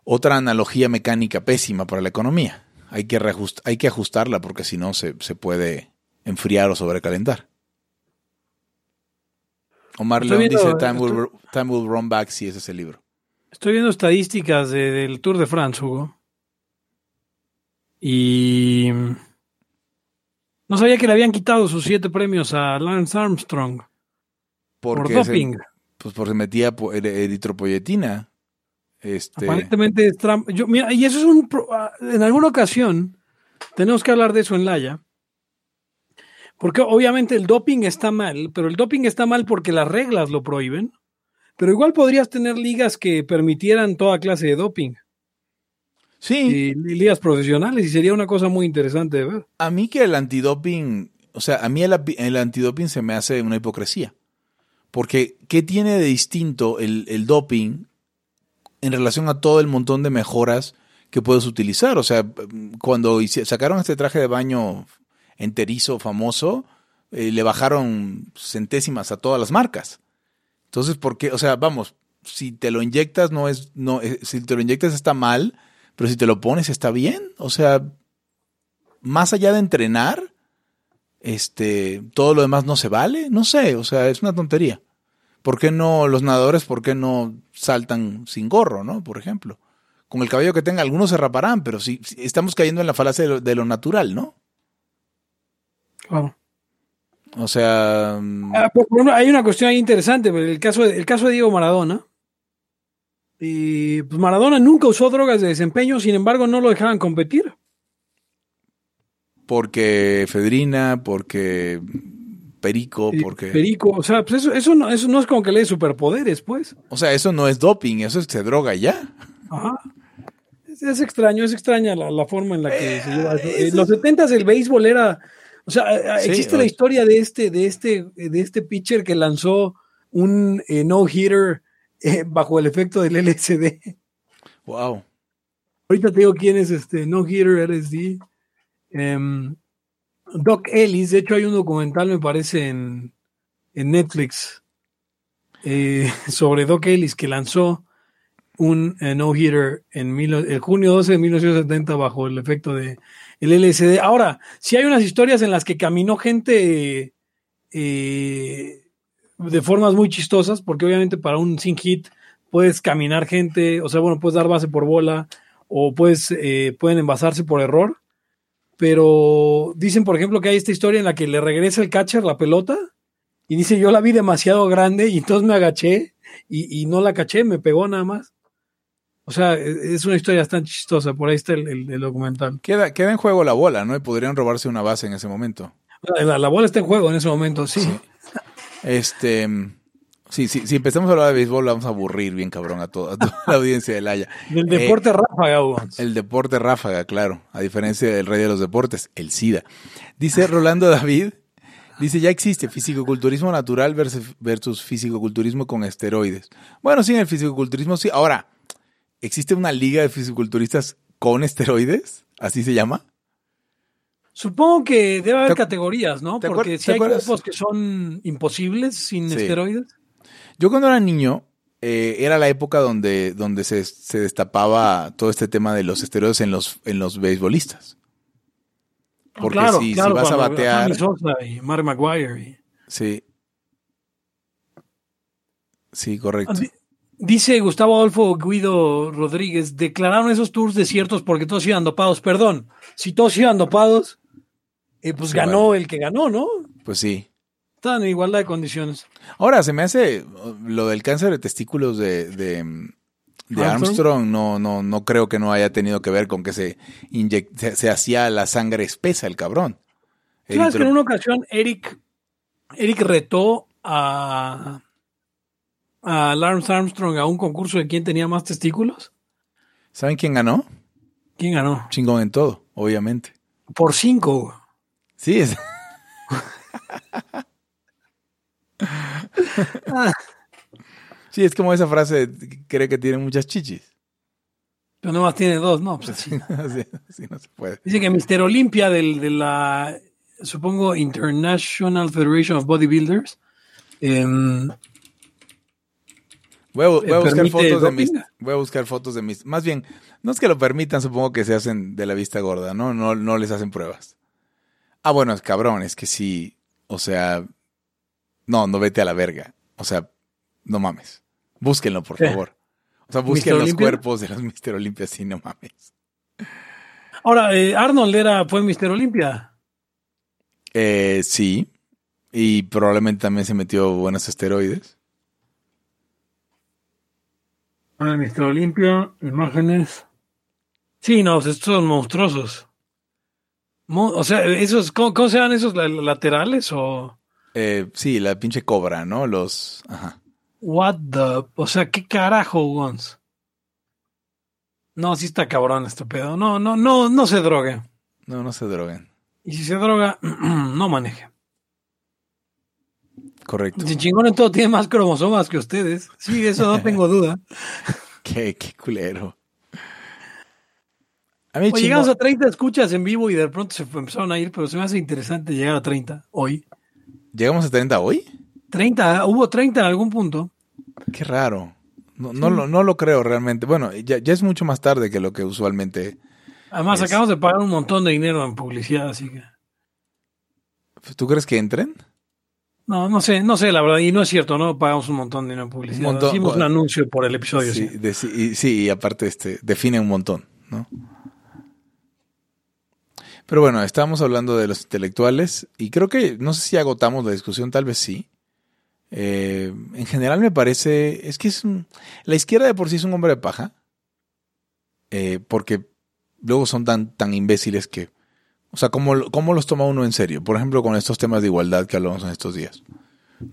otra analogía mecánica pésima para la economía. Hay que, hay que ajustarla porque si no se, puede enfriar o sobrecalentar. Omar León dice Time, will, Run Back, si ese es el libro. Estoy viendo estadísticas del Tour de France, Hugo. Y no sabía que le habían quitado sus siete premios a Lance Armstrong. por doping. pues porque metía eritropoyetina. Este... Aparentemente es Yo, mira, y eso es un. Ah, en alguna ocasión, tenemos que hablar de eso en Laia. Porque obviamente el doping está mal, pero el doping está mal porque las reglas lo prohíben. Pero igual podrías tener ligas que permitieran toda clase de doping. Sí. Y, ligas profesionales y sería una cosa muy interesante de ver. A mí que el antidoping, o sea, a mí el, el antidoping se me hace una hipocresía. Porque, ¿qué tiene de distinto el, el, doping en relación a todo el montón de mejoras que puedes utilizar? O sea, cuando sacaron este traje de baño enterizo famoso, eh, le bajaron centésimas a todas las marcas. Entonces, ¿por qué? O sea, vamos, si te lo inyectas, no es, no, eh, si te lo inyectas está mal, pero si te lo pones está bien. O sea, más allá de entrenar, este, todo lo demás no se vale. No sé, o sea, es una tontería. ¿Por qué no los nadadores, por qué no saltan sin gorro, no? Por ejemplo. Con el cabello que tenga, algunos se raparán, pero si, estamos cayendo en la falacia de lo, natural, ¿no? Claro. O sea. Ah, pues, hay una cuestión ahí interesante. El caso, el caso de Diego Maradona y pues Maradona nunca usó drogas de desempeño, sin embargo no lo dejaban competir. Porque Fedrina, porque Perico, porque... Perico, o sea, pues eso, eso, no, eso no es como que le dé superpoderes, pues. O sea, eso no es doping, eso es que se droga ya. Ajá. Es, extraño, es extraña la, forma en la que se lleva eso. En los 70 el béisbol era... O sea, existe la historia de este, de este, de este pitcher que lanzó un eh, no-hitter eh, bajo el efecto del LSD. Wow. Ahorita te digo quién es este No Heater LSD. Em, Doc Ellis, de hecho hay un documental, me parece, en, Netflix eh, <laughs> sobre Doc Ellis que lanzó un eh, No Heater en el junio 12 de 1970 bajo el efecto de el LSD. Ahora, si hay unas historias en las que caminó gente de formas muy chistosas, porque obviamente para un sin hit puedes caminar gente, o sea, bueno, puedes dar base por bola o puedes, eh, pueden envasarse por error. Pero dicen, por ejemplo, que hay esta historia en la que le regresa el catcher la pelota y dice, yo la vi demasiado grande y entonces me agaché y, no la caché, me pegó nada más. O sea, e, es una historia bastante chistosa, por ahí está el, documental. Queda, queda en juego la bola, ¿no? Y podrían robarse una base en ese momento. La, bola está en juego en ese momento, sí. Este. Sí, sí, si empezamos a hablar de béisbol, vamos a aburrir bien cabrón a, toda, la audiencia del Haya. El deporte ráfaga, El deporte ráfaga, claro. A diferencia del rey de los deportes, el SIDA. Dice Rolando David, dice, ya existe fisicoculturismo natural versus, versus fisicoculturismo con esteroides. Bueno, sí, en el fisicoculturismo sí. Ahora, ¿existe una liga de fisicoculturistas con esteroides? ¿Así se llama? Supongo que debe haber categorías, ¿no? Porque si hay cuerpos que son imposibles sin esteroides. Yo cuando era niño, eh, era la época donde, donde se, destapaba todo este tema de los esteroides en los, en los beisbolistas. Ah, Porque si, vas a batear. Y Mark Maguire. Sí. Sí, correcto. Dice Gustavo Adolfo Guido Rodríguez, declararon esos tours desiertos porque todos iban dopados. Perdón, si todos iban dopados, y pues ganó el que ganó, ¿no? Pues sí. Están en igualdad de condiciones. Ahora, se me hace lo del cáncer de testículos de, de, Armstrong, no, no, no creo que no haya tenido que ver con que se, se, hacía la sangre espesa el cabrón. ¿Sabes que en una ocasión Eric, Eric retó a, a Lance Armstrong a un concurso de quién tenía más testículos? ¿Saben quién ganó? ¿Quién ganó? Chingón en todo, obviamente. Por cinco. Sí, es. <laughs> sí, es como esa frase, cree que tiene muchas chichis. Pero nomás tiene dos, no, pues <laughs> así. no se puede. Dice que Mister Olympia del, de la, supongo, International Federation of Bodybuilders, em, Voy a, buscar fotos de mis, voy a buscar fotos de mis, más bien, no es que lo permitan, supongo que se hacen de la vista gorda, ¿no? No, no les hacen pruebas. Ah, bueno, es cabrón, es que sí, o sea, no, no vete a la verga. O sea, no mames. Búsquenlo, por favor. O sea, busquen los cuerpos de los <laughs> Mister Olimpia, sí, no mames. Ahora, eh, Arnold era, fue Mister Olimpia. Eh, sí. Y probablemente también se metió buenos esteroides. Ahora, Mister Olimpia, imágenes. Sí, no, estos son monstruosos. O sea, esos, ¿cómo, se llaman esos laterales o? Eh, sí, la pinche cobra, ¿no? Los. Ajá. What the. O sea, ¿qué carajo, Gons? No, sí está cabrón este pedo. No, no, no, no se drogue. No, no se droguen. Y si se droga, <clears throat> no maneje. Correcto. Si chingón en todo tiene más cromosomas que ustedes. Sí, eso no tengo duda. <laughs> qué, qué culero. A mí llegamos a 30 escuchas en vivo y de pronto se empezaron a ir, pero se me hace interesante llegar a 30 hoy. ¿Llegamos a 30 hoy? 30, hubo 30 en algún punto. Qué raro. No, no, lo, no lo creo realmente. Bueno, ya, ya, es mucho más tarde que lo que usualmente. Además, acabamos de pagar un montón de dinero en publicidad, así que. ¿Tú crees que entren? No, no sé, no sé, la verdad, y no es cierto, no pagamos un montón de dinero en publicidad. Hicimos un anuncio por el episodio. Sí, sí. sí, y aparte este, define un montón, ¿no? Pero bueno, estábamos hablando de los intelectuales y creo que, no sé si agotamos la discusión, tal vez sí. Eh, en general me parece, es que es la izquierda de por sí es un hombre de paja, eh, porque luego son tan, tan imbéciles que, o sea, ¿cómo, ¿cómo, los toma uno en serio? Por ejemplo, con estos temas de igualdad que hablamos en estos días,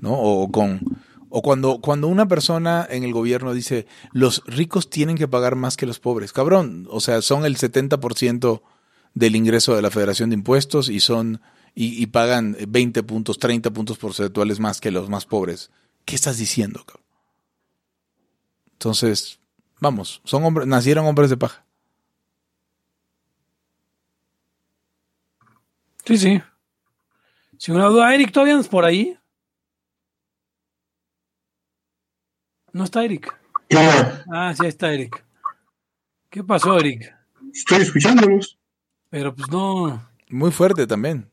¿no? O, con, o cuando, cuando una persona en el gobierno dice, los ricos tienen que pagar más que los pobres, cabrón, o sea, son el 70% del ingreso de la Federación de Impuestos y son y, pagan 20 puntos, 30 puntos porcentuales más que los más pobres. ¿Qué estás diciendo, cabrón? Entonces, vamos, son hombres, nacieron hombres de paja. Sí, sí. Sin una duda, Eric, ¿todavía andas por ahí? No está Eric. Ah, sí está Eric. ¿Qué pasó, Eric? Estoy escuchándolos. Pero pues no. Muy fuerte también.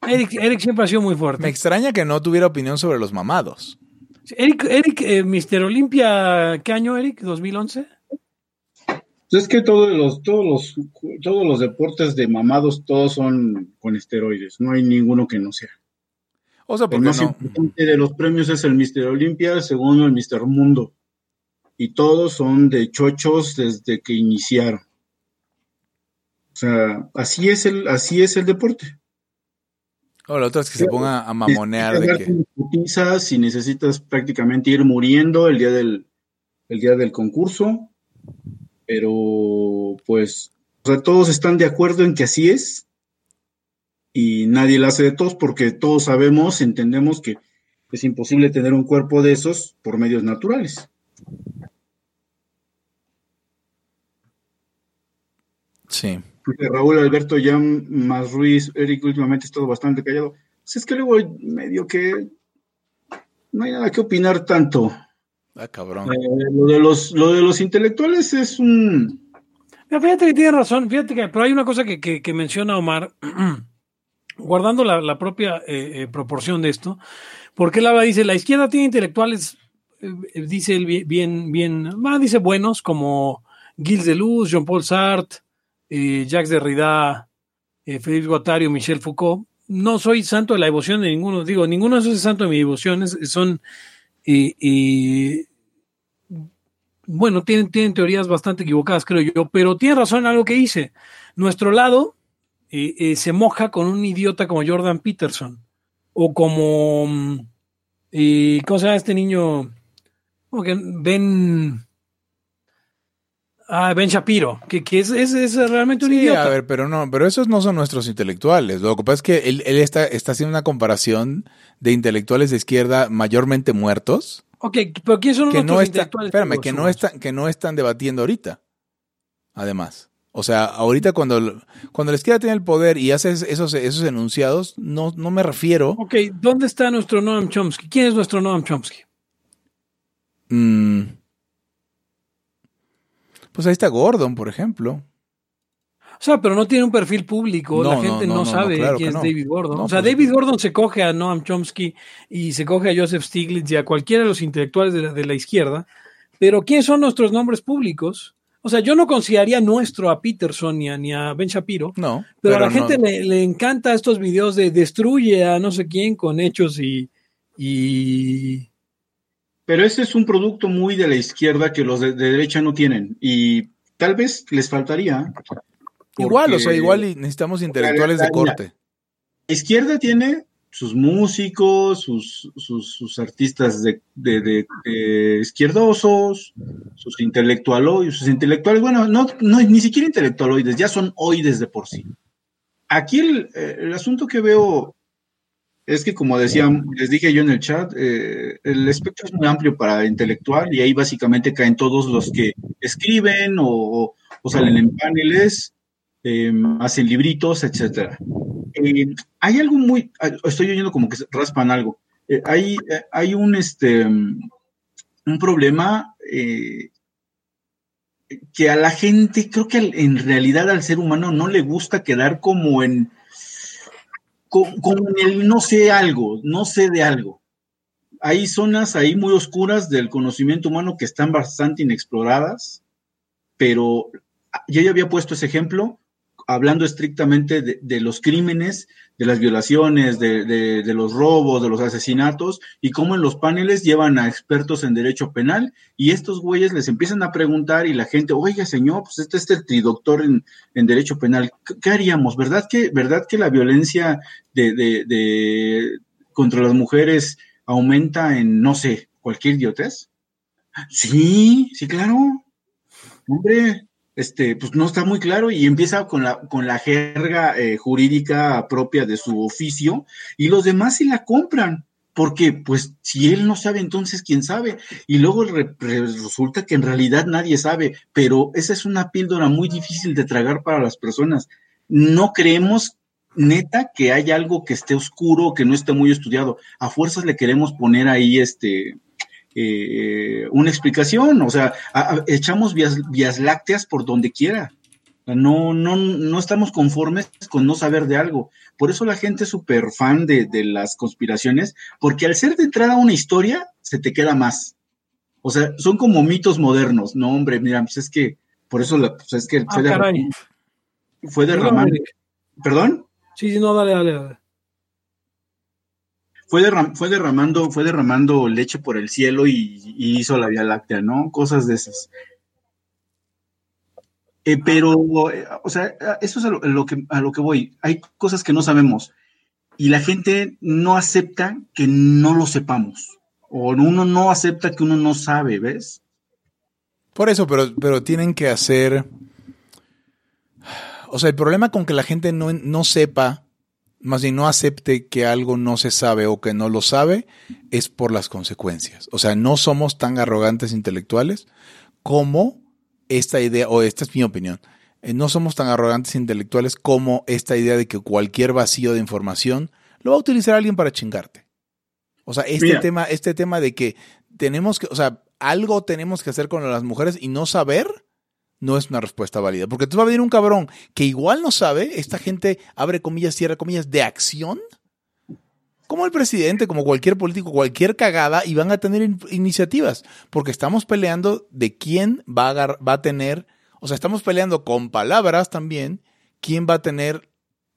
Eric, siempre ha sido muy fuerte. Me extraña que no tuviera opinión sobre los mamados. Eric, Eric eh, Mister Olimpia, ¿qué año, Eric? ¿2011? Es que todos los, todos los, todos los deportes de mamados, todos son con esteroides. No hay ninguno que no sea. O sea, porque el más importante de los premios es el Mister Olimpia, el segundo el Mister Mundo. Y todos son de chochos desde que iniciaron. O sea, así es el, así es el deporte. O la otra es que se ponga a mamonear de que. Si necesitas prácticamente ir muriendo el día del, el día del concurso, pero pues, o sea, todos están de acuerdo en que así es y nadie lo hace de todos porque todos sabemos, entendemos que es imposible tener un cuerpo de esos por medios naturales. Sí. Raúl Alberto ya más Ruiz, Eric últimamente ha estado bastante callado. Pues es que luego medio que no hay nada que opinar tanto. Ah, cabrón. Eh, lo, de los, lo de los intelectuales es un... fíjate que tiene razón, fíjate que, pero hay una cosa que, menciona Omar, <clears throat> guardando la, propia eh, eh, proporción de esto, porque él habla, dice, la izquierda tiene intelectuales, dice él bien, bien, dice buenos, como Gilles Deleuze, Jean-Paul Sartre, eh, Jacques Derrida, eh, Félix Guattari Michel Foucault. No soy santo de la devoción de ninguno, digo, ninguno de esos es santo de mi devoción, son, bueno, tienen, teorías bastante equivocadas, creo yo, pero tiene razón en algo que hice. Nuestro lado eh, eh, se moja con un idiota como Jordan Peterson, o como, mm, ¿cómo se llama este niño? Como que Ben... Ah, Ben Shapiro, que, es, es, realmente un sí, idiota. A ver, pero no, pero esos no son nuestros intelectuales. Lo que pasa es que él, está, está haciendo una comparación de intelectuales de izquierda mayormente muertos. Ok, pero ¿quiénes son que no intelectuales? Espérame, que no, están, que no están debatiendo ahorita. Además. O sea, ahorita cuando, cuando la izquierda tiene el poder y hace esos, esos enunciados, no, no me refiero. Ok, ¿dónde está nuestro Noam Chomsky? ¿Quién es nuestro Noam Chomsky? Mm. Pues ahí está Gordon, por ejemplo. O sea, pero no tiene un perfil público, la gente no, sabe quién es David Gordon. o sea, pues, David Gordon se coge a Noam Chomsky y se coge a Joseph Stiglitz y a cualquiera de los intelectuales de la, izquierda, pero ¿quiénes son nuestros nombres públicos? O sea, yo no consideraría nuestro a Peterson ni a, ni a Ben Shapiro. No. Pero, a la gente le, encanta estos videos de destruye a no sé quién con hechos y, y. Pero ese es un producto muy de la izquierda que los de derecha no tienen. Y tal vez les faltaría. Igual, o sea, igual necesitamos intelectuales de corte. La izquierda tiene sus músicos, sus, sus, artistas de, de, izquierdosos, sus intelectualoides, sus intelectuales, bueno, no, no, ni siquiera intelectualoides, ya son oides de por sí. Aquí el, el asunto que veo es que, como decía, les dije yo en el chat, eh, el espectro es muy amplio para intelectual y ahí básicamente caen todos los que escriben o, o salen en paneles Em, hacen libritos, etcétera. Eh, hay algo muy, estoy oyendo como que raspan algo. Eh, hay, eh, hay un, este, un problema que a la gente, creo que en realidad al ser humano no le gusta quedar como en, con, el no sé algo, no sé de algo. Hay zonas ahí muy oscuras del conocimiento humano que están bastante inexploradas, pero yo ya había puesto ese ejemplo hablando estrictamente de, los crímenes, de las violaciones, de, los robos, de los asesinatos, y cómo en los paneles llevan a expertos en derecho penal, y estos güeyes les empiezan a preguntar y la gente, oiga señor, pues este es el tridoctor en, en derecho penal, ¿qué haríamos? ¿Verdad que, verdad que la violencia de, contra las mujeres aumenta en, no sé, cualquier idiotez? Sí, sí, claro. Hombre, este, pues no está muy claro y empieza con la, con la jerga eh, jurídica propia de su oficio y los demás sí la compran. Porque, pues, si él no sabe, entonces quién sabe. Y luego resulta que en realidad nadie sabe, pero esa es una píldora muy difícil de tragar para las personas. No creemos neta que hay algo que esté oscuro, que no esté muy estudiado. A fuerzas le queremos poner ahí este, eh, una explicación, o sea, echamos vías, lácteas por donde quiera. No, no, no estamos conformes con no saber de algo. Por eso la gente es súper fan de, las conspiraciones, porque al ser de entrada una historia, se te queda más. O sea, son como mitos modernos. No, hombre, mira, pues es que, por eso pues es que fue, ah, fue derramando. ¿Perdón? Sí, sí, no, dale, dale, dale fue, derramando, fue derramando leche por el cielo y, hizo la Vía Láctea, ¿no? Cosas de esas. Eh, pero, eh, o sea, eso es a lo, que, a lo que voy. Hay cosas que no sabemos y la gente no acepta que no lo sepamos. O uno no acepta que uno no sabe, ¿ves? Por eso, pero, pero tienen que hacer... O sea, el problema con que la gente no, no sepa más bien no acepte que algo no se sabe o que no lo sabe, es por las consecuencias. O sea, no somos tan arrogantes intelectuales como esta idea, o esta es mi opinión, eh, no somos tan arrogantes intelectuales como esta idea de que cualquier vacío de información lo va a utilizar alguien para chingarte. O sea, este tema, este tema de que tenemos que, o sea, algo tenemos que hacer con las mujeres y no saber, no es una respuesta válida. Porque tú va a venir un cabrón que igual no sabe, esta gente abre comillas, cierra comillas, de acción, como el presidente, como cualquier político, cualquier cagada, y van a tener iniciativas. Porque estamos peleando de quién va a, va a tener, o sea, estamos peleando con palabras también, quién va a tener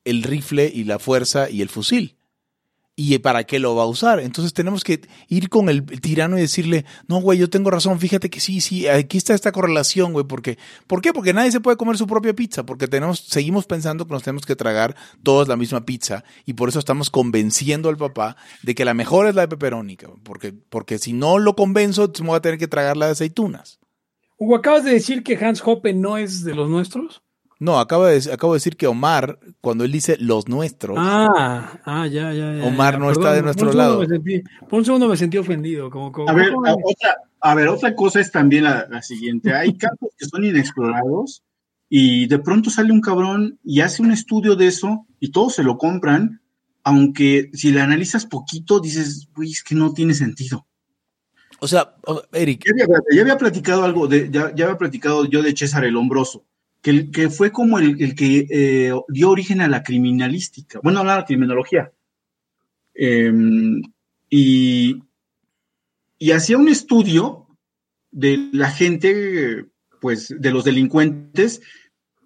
el rifle y la fuerza y el fusil y para qué lo va a usar. Entonces tenemos que ir con el tirano y decirle, no, güey, yo tengo razón, fíjate que sí, sí, aquí está esta correlación, güey, porque, ¿por qué? Porque nadie se puede comer su propia pizza, porque tenemos, seguimos pensando que nos tenemos que tragar todos la misma pizza y por eso estamos convenciendo al papá de que la mejor es la de peperónica, porque, porque si no lo convenzo, me voy a tener que tragar la de aceitunas. Hugo, ¿acabas de decir que Hans Hoppe no es de los nuestros? No, acabo de, acabo de decir que Omar, cuando él dice los nuestros. Ah, ah ya, ya, ya. Omar no está de nuestro lado. por un segundo me sentí ofendido. Como, a, ver, otra, a ver, otra cosa es también la, siguiente. Hay <laughs> campos que son inexplorados y de pronto sale un cabrón y hace un estudio de eso y todos se lo compran, aunque si le analizas poquito dices, uy, es que no tiene sentido. O sea, Eric. Ya había, platicado algo, de, ya, había platicado yo de César el Hombroso, que, fue como el, que eh, dio origen a la criminalística, bueno, a la criminología. Em, y, y hacía un estudio de la gente, pues, de los delincuentes,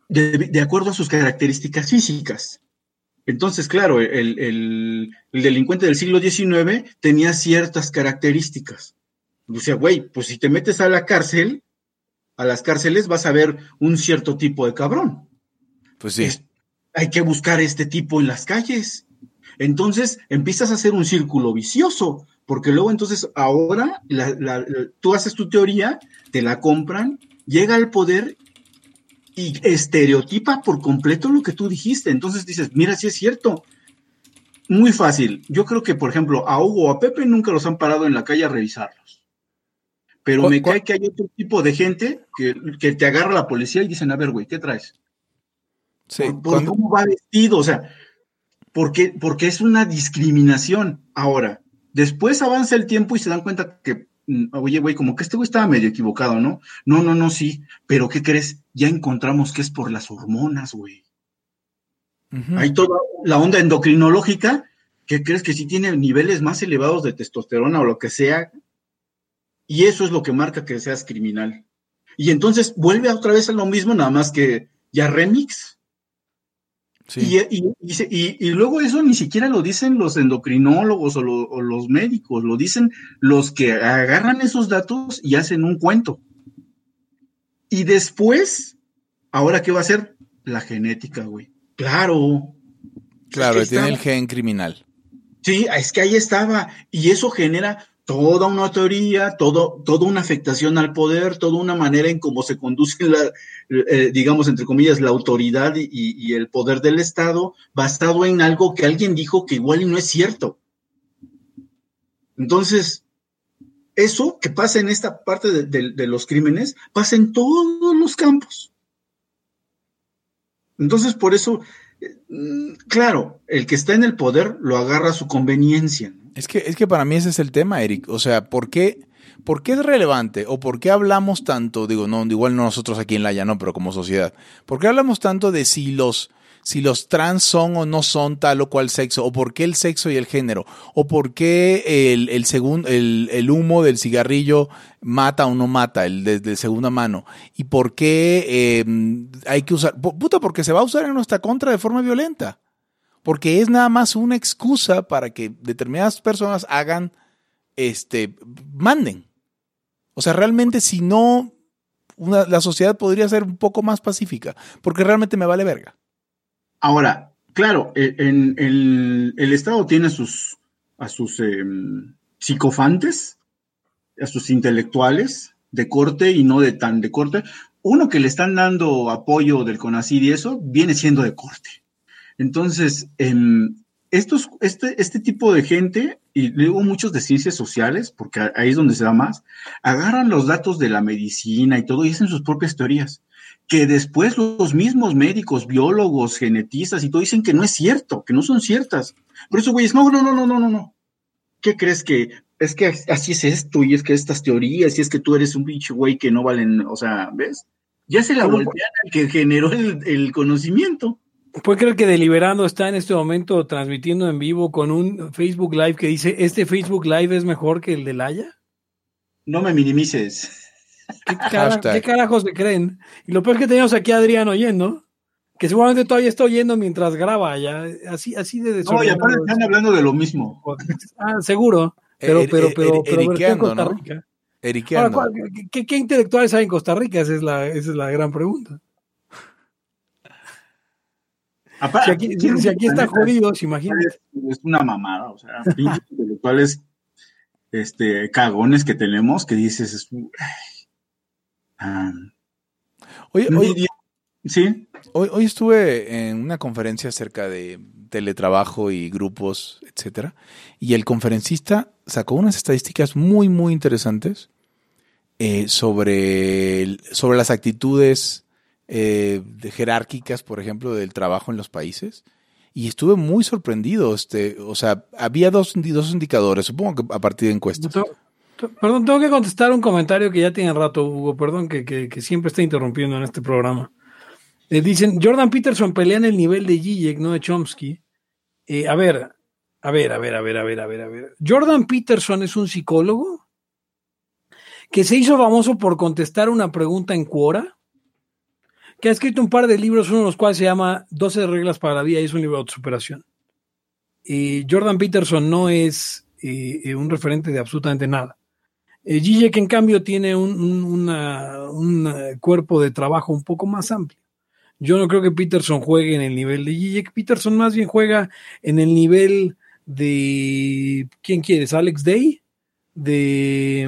de, acuerdo a sus características físicas. Entonces, claro, el, delincuente del siglo XIX tenía ciertas características. O güey, pues si te metes a la cárcel, a las cárceles vas a ver un cierto tipo de cabrón. Pues sí. hay que buscar este tipo en las calles. Entonces empiezas a hacer un círculo vicioso, porque luego entonces ahora tú haces tu teoría, te la compran, llega al poder y estereotipa por completo lo que tú dijiste. Entonces dices, mira, si es cierto. Muy fácil. Yo creo que, por ejemplo, a Hugo o a Pepe nunca los han parado en la calle a revisarlos. Pero me cae que hay otro tipo de gente que, te agarra la policía y dicen, a ver, güey, ¿qué traes? Sí, ¿Cómo va vestido? O sea, porque, porque es una discriminación. Ahora, después avanza el tiempo y se dan cuenta que Mm, oye, güey, como que este güey estaba medio equivocado, ¿no? No, no, no, sí, pero ¿qué crees? Ya encontramos que es por las hormonas, güey. Hay toda la onda endocrinológica que crees que sí tiene niveles más elevados de testosterona o lo que sea, y eso es lo que marca que seas criminal. Y entonces vuelve otra vez a lo mismo, nada más que ya remix. Y, luego eso ni siquiera lo dicen los endocrinólogos o, los médicos, lo dicen los que agarran esos datos y hacen un cuento. Y después, ¿ahora qué va a ser? La genética, güey. Claro. Claro, tiene el gen criminal. Sí, es que ahí estaba. Y eso genera toda una teoría, todo, toda una afectación al poder, toda una manera en cómo se conduce, la, eh, digamos, entre comillas, la autoridad y, el poder del Estado, basado en algo que alguien dijo que igual no es cierto. Entonces, eso que pasa en esta parte de los crímenes, pasa en todos los campos. Entonces, por eso, eh, mm, claro, el que está en el poder lo agarra a su conveniencia. Es que, es que para mí ese es el tema, Eric. O sea, ¿por qué, ¿por qué es relevante o por qué hablamos tanto? Digo, no, igual no nosotros aquí en la no, pero como sociedad. ¿Por qué hablamos tanto de si los, si los trans son o no son tal o cual sexo? ¿O por qué el sexo y el género? ¿O por qué el, el, el, el humo del cigarrillo mata o no mata, el de, segunda mano? ¿Y por qué em, hay que usar? Puta, porque se va a usar en nuestra contra de forma violenta porque es nada más una excusa para que determinadas personas hagan, este, manden. O sea, realmente si no, la sociedad podría ser un poco más pacífica, porque realmente me vale verga. Ahora, claro, e, en, el, Estado tiene a sus, a em, psicofantes, a sus intelectuales de corte y no de tan de corte. Uno que le están dando apoyo del CONACID y eso viene siendo de corte. Entonces, em, estos, este, este tipo de gente, y luego muchos de ciencias sociales, porque ahí es donde se da más, agarran los datos de la medicina y todo y hacen sus propias teorías, que después los mismos médicos, biólogos, genetistas y todo dicen que no es cierto, que no son ciertas. Por eso, güeyes, no, no, no, no, no, no, no. ¿Qué crees que es que así es esto y es que estas teorías y es que tú eres un pinche güey que no valen, o sea, ¿ves? Ya se la voltean al que generó el, el conocimiento. ¿Puede creer que Deliberando está en este momento transmitiendo en vivo con un Facebook Live que dice, ¿este Facebook Live es mejor que el de Laia? No me minimices. ¿Qué, carajos se creen? Y lo peor es que tenemos aquí a Adrián oyendo, que seguramente todavía está oyendo mientras graba ya, así, así de No, y aparte están hablando de lo mismo. Ah, seguro. Pero, pero, pero, pero, en Costa Rica. ¿qué, ¿qué, intelectuales hay en Costa Rica? Esa es la, esa es la gran pregunta si aquí, si, aquí están jodidos, imagínate. Es una mamada, o sea, pinches <laughs> intelectuales este, cagones que tenemos que dices. <sighs> Ah. oye, hoy, sí. Hoy, hoy estuve en una conferencia acerca de teletrabajo y grupos, etcétera, y el conferencista sacó unas estadísticas muy, muy interesantes eh, sobre, sobre las actitudes eh, jerárquicas, por ejemplo, del trabajo en los países. Y estuve muy sorprendido. Este, o sea, había dos, dos indicadores, supongo que a partir de encuestas. Perdón, tengo que contestar un comentario que ya tiene rato, Hugo. Perdón que, siempre está interrumpiendo en este programa. Eh, dicen, Jordan Peterson pelea en el nivel de Gijek, no de Chomsky. Eh, a ver, a ver, a ver, a ver, a ver, a ver, a ver. Jordan Peterson es un psicólogo que se hizo famoso por contestar una pregunta en Quora, que ha escrito un par de libros, uno de los cuales se llama 12 reglas para la vida y es un libro de superación. Y Jordan Peterson no es eh, un referente de absolutamente nada. Eh, que en cambio, tiene un, eh, cuerpo de trabajo un poco más amplio. Yo no creo que Peterson juegue en el nivel de Gijek. Peterson más bien juega en el nivel de. ¿Quién quieres? ¿Alex Day? De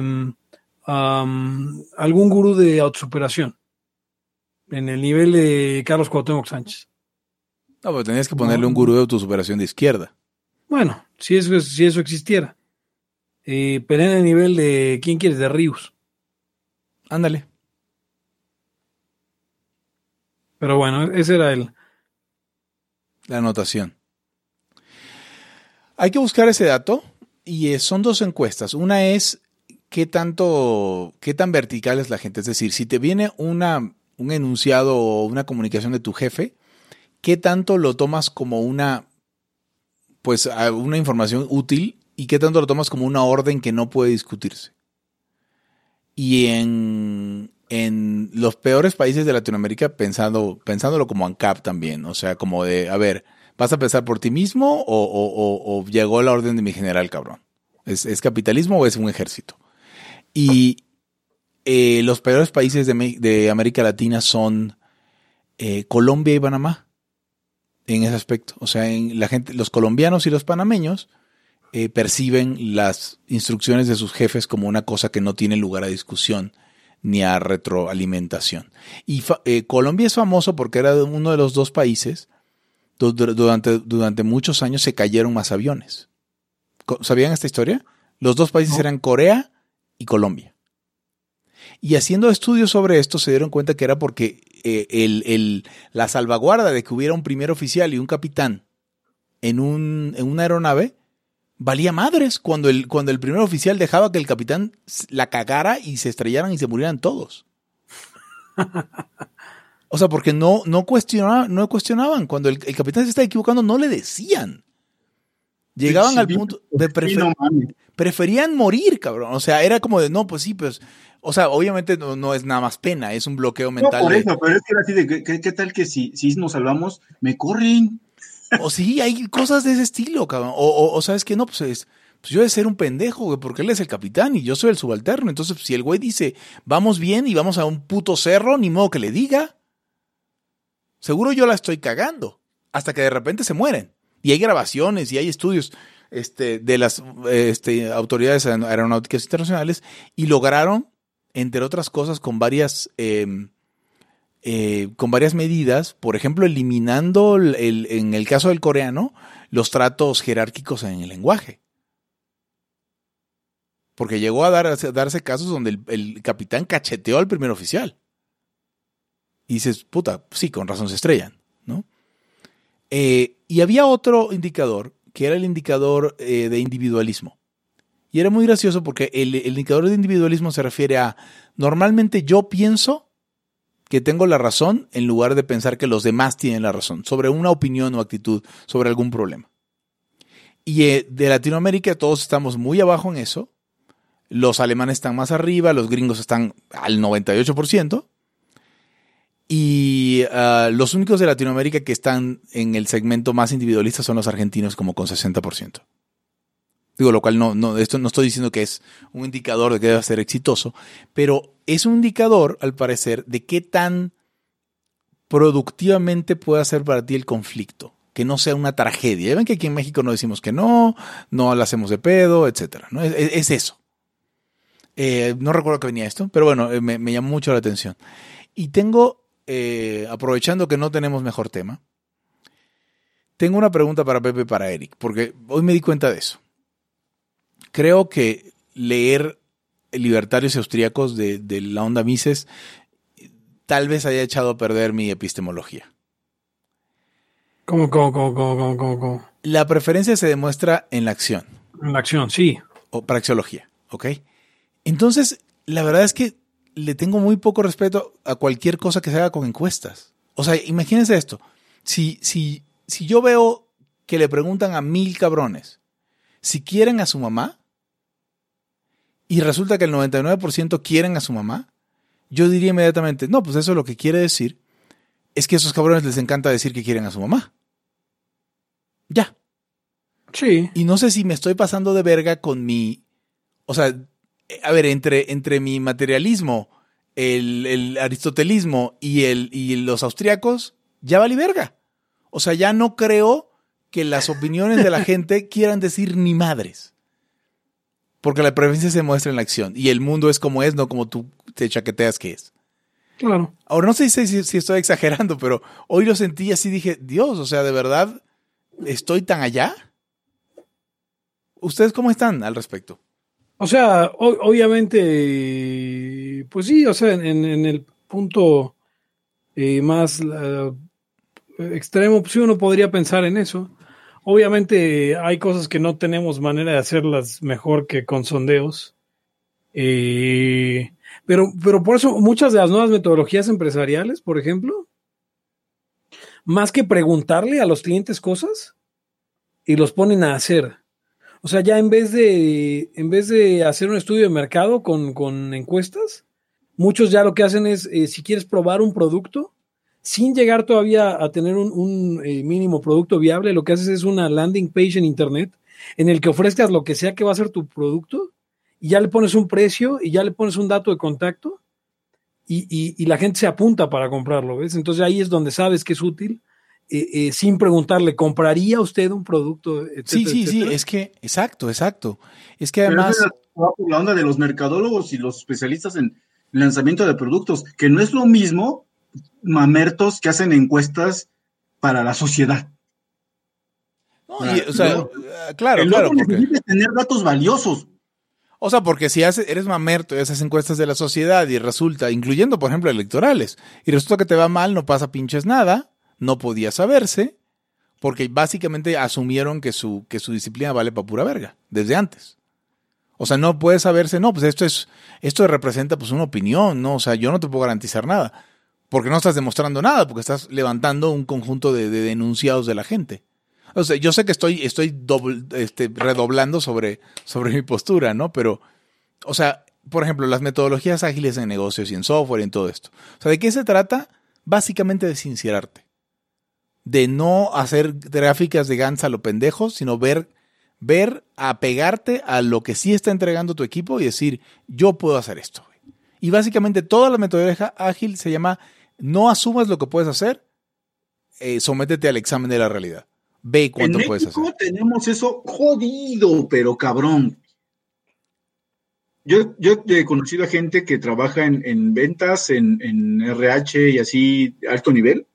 um, algún gurú de autosuperación. En el nivel de Carlos Cuauhtémoc Sánchez. No, pero tenías que ponerle un gurú de autosuperación de izquierda. Bueno, si eso, si eso existiera. Eh, pero en el nivel de. ¿Quién quieres? De Rius. Ándale. Pero bueno, ese era el. La anotación. Hay que buscar ese dato y son dos encuestas. Una es qué tanto, qué tan vertical es la gente. Es decir, si te viene una, un enunciado o una comunicación de tu jefe, qué tanto lo tomas como una, pues, una información útil y qué tanto lo tomas como una orden que no puede discutirse. Y en, en los peores países de Latinoamérica, pensando, pensándolo como ANCAP también, o sea, como de, a ver, ¿vas a pensar por ti mismo o, llegó la orden de mi general, cabrón? ¿Es, capitalismo o es un ejército? Y eh, los peores países de, América Latina son eh, Colombia y Panamá en ese aspecto. O sea, en la gente, los colombianos y los panameños eh, perciben las instrucciones de sus jefes como una cosa que no tiene lugar a discusión ni a retroalimentación. Y eh, Colombia es famoso porque era uno de los dos países durante, durante muchos años se cayeron más aviones. ¿Sabían esta historia? Los dos países eran Corea y Colombia. Y haciendo estudios sobre esto se dieron cuenta que era porque eh, el, la salvaguarda de que hubiera un primer oficial y un capitán en, un, en una aeronave valía madres cuando el, cuando el primer oficial dejaba que el capitán la cagara y se estrellaran y se murieran todos. O sea, porque no, no, cuestionaban, no cuestionaban. Cuando el, capitán se estaba equivocando, no le decían. Llegaban al punto de preferían morir, cabrón. O sea, era como de, no, pues sí, pues, o sea, obviamente no, es nada más pena, es un bloqueo mental. No, por eso, pero es que era así de, ¿qué, tal que si, si nos salvamos, me corren? O sí, hay cosas de ese estilo, cabrón. O, o, sabes que no, pues, es, pues yo he de ser un pendejo, güey, porque él es el capitán y yo soy el subalterno. Entonces, si el güey dice, vamos bien y vamos a un puto cerro, ni modo que le diga. Seguro yo la estoy cagando. Hasta que de repente se mueren. Y hay grabaciones y hay estudios este, de las este, autoridades aeronáuticas internacionales y lograron, entre otras cosas, con varias em, eh, con varias medidas, por ejemplo, eliminando el, en el caso del coreano los tratos jerárquicos en el lenguaje. Porque llegó a, dar, darse casos donde el, capitán cacheteó al primer oficial. Y dices, puta, sí, con razón se estrellan, ¿no? Eh, y había otro indicador, que era el indicador eh, de individualismo. Y era muy gracioso porque el, indicador de individualismo se refiere a, normalmente yo pienso que tengo la razón en lugar de pensar que los demás tienen la razón sobre una opinión o actitud sobre algún problema. Y eh, de Latinoamérica todos estamos muy abajo en eso. Los alemanes están más arriba, los gringos están al 98%. Y ah, los únicos de Latinoamérica que están en el segmento más individualista son los argentinos, como con 60%. Digo, lo cual no, no, esto no estoy diciendo que es un indicador de que debe ser exitoso, pero es un indicador, al parecer, de qué tan productivamente puede hacer para ti el conflicto. Que no sea una tragedia. Ya ven que aquí en México no decimos que no, no la hacemos de pedo, etc. ¿no? Es, eso. Eh, no recuerdo que venía esto, pero bueno, eh, me, llamó mucho la atención. Y tengo, eh, aprovechando que no tenemos mejor tema, tengo una pregunta para Pepe para Eric, porque hoy me di cuenta de eso creo que leer libertarios austríacos de, de la onda Mises tal vez haya echado a perder mi epistemología. ¿Cómo, cómo, cómo, cómo, cómo, La preferencia se demuestra en la acción. En la acción, sí. O praxeología, ¿ok? Entonces, la verdad es que le tengo muy poco respeto a cualquier cosa que se haga con encuestas. O sea, imagínense esto. Si, si, si yo veo que le preguntan a mil cabrones si quieren a su mamá y resulta que el 99% quieren a su mamá, yo diría inmediatamente, no, pues eso lo que quiere decir es que a esos cabrones les encanta decir que quieren a su mamá. Ya. Sí. Y no sé si me estoy pasando de verga con mi. O sea, a ver, entre, entre mi materialismo, el, aristotelismo y, el, y los austriacos, ya vale verga. O sea, ya no creo que las opiniones de la <laughs> gente quieran decir ni madres. Porque la preferencia se muestra en la acción. Y el mundo es como es, no como tú te chaqueteas que es. Claro. Ahora no sé si, si, estoy exagerando, pero hoy lo sentí así, dije, Dios, o sea, de verdad, ¿estoy tan allá? ¿Ustedes cómo están al respecto? O sea, obviamente, pues sí, o sea, en, el punto eh, más extremo, pues uno podría pensar en eso. Obviamente hay cosas que no tenemos manera de hacerlas mejor que con sondeos. Eh, pero, pero por eso muchas de las nuevas metodologías empresariales, por ejemplo, más que preguntarle a los clientes cosas, y los ponen a hacer. O sea, ya en vez de, en vez de hacer un estudio de mercado con, encuestas, muchos ya lo que hacen es, eh, si quieres probar un producto, sin llegar todavía a tener un, eh, mínimo producto viable, lo que haces es una landing page en Internet en el que ofrezcas lo que sea que va a ser tu producto y ya le pones un precio y ya le pones un dato de contacto y, la gente se apunta para comprarlo, ¿ves? Entonces ahí es donde sabes que es útil. Eh, eh, sin preguntarle, ¿compraría usted un producto? sí, sí, sí, es que, exacto, exacto. Es que además... la onda de los mercadólogos y los especialistas en lanzamiento de productos, que no es lo mismo mamertos que hacen encuestas para la sociedad. o sea, claro, claro. Porque... tener datos valiosos. O sea, porque si haces, eres mamerto y haces encuestas de la sociedad y resulta, incluyendo por ejemplo electorales, y resulta que te va mal, no pasa pinches nada, no podía saberse, porque básicamente asumieron que su, que su disciplina vale para pura verga, desde antes. O sea, no puede saberse, no, pues esto es, esto representa pues una opinión, ¿no? O sea, yo no te puedo garantizar nada, porque no estás demostrando nada, porque estás levantando un conjunto de, de denunciados de la gente. O sea, yo sé que estoy, estoy este, redoblando sobre, sobre mi postura, ¿no? Pero, o sea, por ejemplo, las metodologías ágiles en negocios y en software y en todo esto. O sea, ¿de qué se trata? Básicamente de sincerarte. De no hacer gráficas de Gantt a lo pendejo, sino ver, ver, apegarte a lo que sí está entregando tu equipo y decir, yo puedo hacer esto. Y básicamente toda la metodología ágil se llama, no asumas lo que puedes hacer, eh, sométete al examen de la realidad. Ve cuánto en puedes México tenemos eso jodido, pero cabrón. Yo, yo he conocido a gente que trabaja en, ventas, en, RH y así, alto nivel.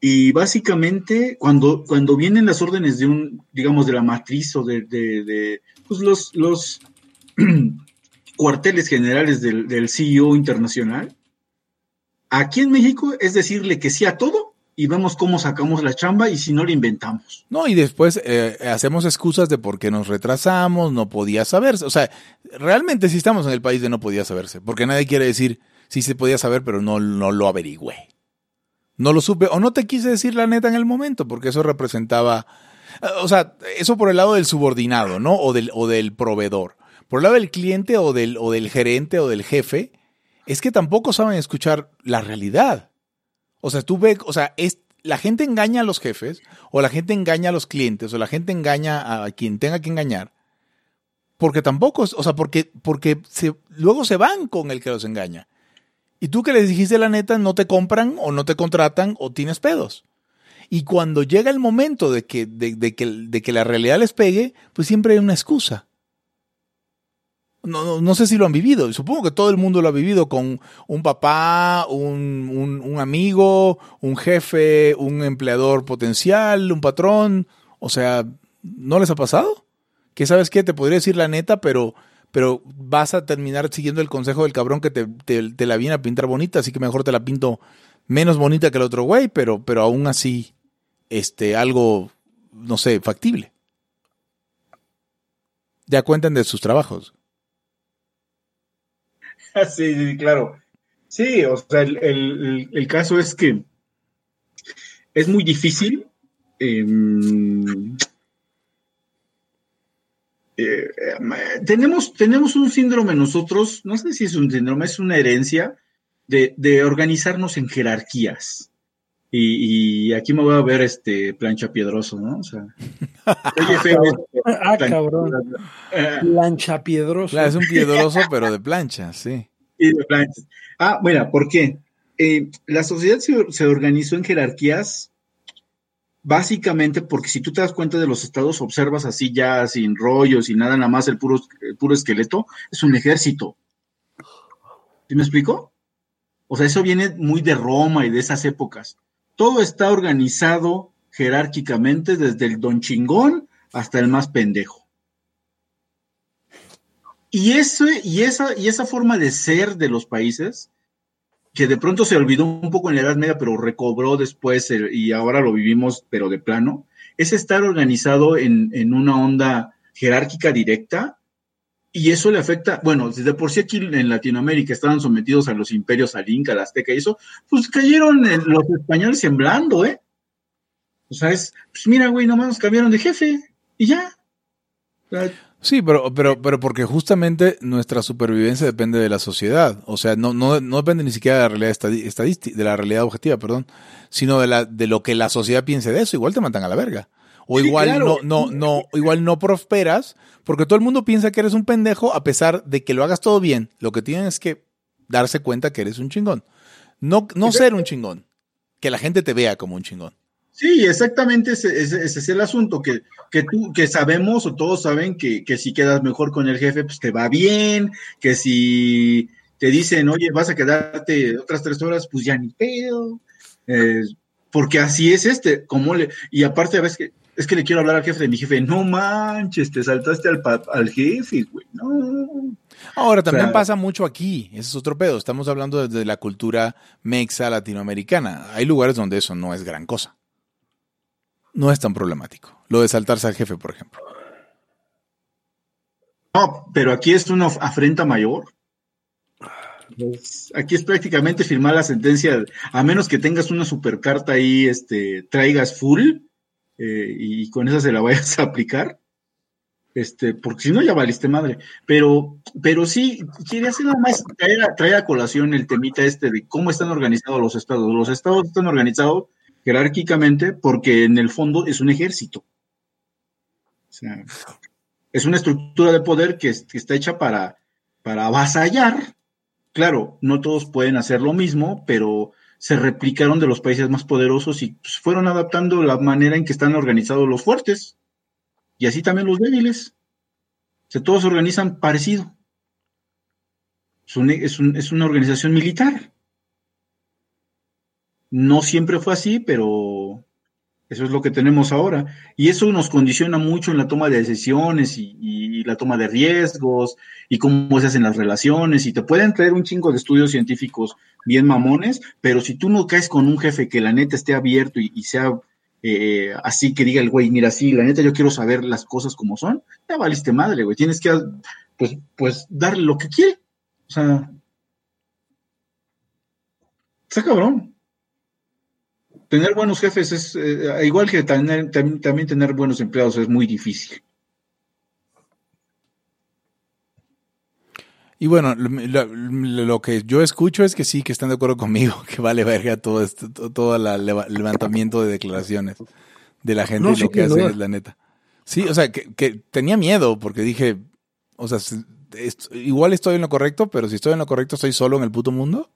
Y básicamente, cuando, cuando vienen las órdenes de un, digamos, de la matriz o de, de, pues los, los <clears throat> cuarteles generales del, del CEO internacional, aquí en México es decirle que sí a todo y vemos cómo sacamos la chamba y si no la inventamos. No, y después eh, hacemos excusas de por qué nos retrasamos, no podía saberse. O sea, realmente sí estamos en el país de no podía saberse, porque nadie quiere decir sí se podía saber, pero no, no lo averigüé. No lo supe, o no te quise decir la neta en el momento, porque eso representaba, o sea, eso por el lado del subordinado, ¿no? O del, o del proveedor. Por el lado del cliente o del, o del gerente o del jefe, es que tampoco saben escuchar la realidad. O sea, tú ves, o sea, es, la gente engaña a los jefes, o la gente engaña a los clientes, o la gente engaña a quien tenga que engañar, porque tampoco, o sea, porque, porque luego se van con el que los engaña. Y tú que les dijiste la neta, no te compran, o no te contratan, o tienes pedos. Y cuando llega el momento de que, de, que, de que la realidad les pegue, pues siempre hay una excusa. No, no, sé si lo han vivido. Supongo que todo el mundo lo ha vivido con un papá, un, un, amigo, un jefe, un empleador potencial, un patrón. O sea, ¿no les ha pasado? Que sabes qué, te podría decir la neta, pero, pero vas a terminar siguiendo el consejo del cabrón que te, te, la viene a pintar bonita, así que mejor te la pinto menos bonita que el otro güey, pero, pero aún así, este, algo, no sé, factible. Ya cuentan de sus trabajos. <laughs> sí, sí, claro. Sí, o sea, el, caso es que es muy difícil. Em, eh, tenemos, tenemos un síndrome nosotros, no sé si es un síndrome, es una herencia de, organizarnos en jerarquías. Y, aquí me voy a ver este plancha piedroso, ¿no? O sea, <laughs> oye, feo. ah, cabrón. plancha piedroso. es un piedroso, pero de plancha, sí. Y de planchas. Ah, bueno, ¿por qué? Eh, la sociedad se, organizó en jerarquías básicamente porque si tú te das cuenta de los estados, observas así ya sin rollos y nada, nada más el puro, el puro esqueleto, es un ejército. ¿Sí me explico? O sea, eso viene muy de Roma y de esas épocas. Todo está organizado jerárquicamente desde el don chingón hasta el más pendejo. Y, esa, y esa forma de ser de los países, que de pronto se olvidó un poco en la Edad Media, pero recobró después y ahora lo vivimos, pero de plano, es estar organizado en una onda jerárquica directa y eso le afecta, bueno, desde por sí aquí en Latinoamérica estaban sometidos a los imperios, al Inca, al Azteca y eso, pues cayeron los españoles sembrando, ¿eh? O sea, es, pues mira, güey, nomás nos cambiaron de jefe y ya. sí, pero, pero, pero porque justamente nuestra supervivencia depende de la sociedad. O sea, no, no, no depende ni siquiera de la realidad estadística, de la realidad objetiva, perdón, sino de, la, de lo que la sociedad piense de eso. Igual te matan a la verga. O igual no, no, no, igual no prosperas, porque todo el mundo piensa que eres un pendejo a pesar de que lo hagas todo bien. Lo que tienen es que darse cuenta que eres un chingón. No, no ser un chingón. Que la gente te vea como un chingón. Sí, exactamente ese, es el asunto, que, que, tú, que sabemos o todos saben que, que, si quedas mejor con el jefe, pues te va bien, que si te dicen, oye, vas a quedarte otras tres horas, pues ya ni pedo. Eh, porque así es este, como le, y aparte a veces que es que le quiero hablar al jefe de mi jefe, no manches, te saltaste al, al jefe, güey, no. Ahora, también pasa mucho aquí, ese es otro pedo, estamos hablando desde la cultura mexa latinoamericana, hay lugares donde eso no es gran cosa. No es tan problemático, lo de saltarse al jefe, por ejemplo. No, pero aquí es una afrenta mayor. Aquí es prácticamente firmar la sentencia, a menos que tengas una supercarta ahí, este, traigas full, eh, y con esa se la vayas a aplicar, este, porque si no ya valiste madre. Pero, pero sí, quería hacer nada más traer a, colación el temita este de cómo están organizados los estados. Los estados están organizados jerárquicamente porque en el fondo es un ejército. O sea, es una estructura de poder que, está hecha para, para avasallar. Claro, no todos pueden hacer lo mismo, pero se replicaron de los países más poderosos y pues, fueron adaptando la manera en que están organizados los fuertes. Y así también los débiles. Todos se organizan parecido. Es, es una organización militar. No siempre fue así, pero eso es lo que tenemos ahora. Y eso nos condiciona mucho en la toma de decisiones y, la toma de riesgos y cómo se hacen las relaciones. Y te pueden traer un chingo de estudios científicos bien mamones, pero si tú no caes con un jefe que la neta esté abierto y, sea eh, así que diga el güey, mira, sí, la neta yo quiero saber las cosas como son, ya valiste madre, güey. Tienes que, pues, pues darle lo que quiere. O sea, está cabrón tener buenos jefes es, eh, igual que también, tener buenos empleados es muy difícil. Y bueno, lo, que yo escucho es que sí, que están de acuerdo conmigo, <laughs> que vale verga todo esto, todo el levantamiento de declaraciones de la gente y lo que hace es la neta. Sí, o sea, que, tenía miedo porque dije, o sea, igual estoy en lo correcto, pero si estoy en lo correcto, ¿estoy solo en el puto mundo?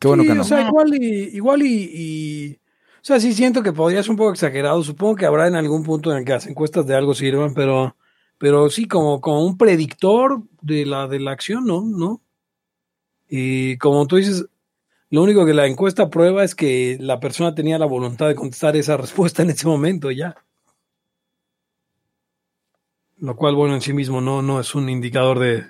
Qué bueno que no. O sea, igual y, igual y, O sea, sí siento que podría ser un poco exagerado. Supongo que habrá en algún punto en el que las encuestas de algo sirvan, pero, pero sí, como, como un predictor de la, de la acción, ¿no? ¿no? Y como tú dices, lo único que la encuesta prueba es que la persona tenía la voluntad de contestar esa respuesta en ese momento ya. Lo cual, bueno, en sí mismo no, no es un indicador de,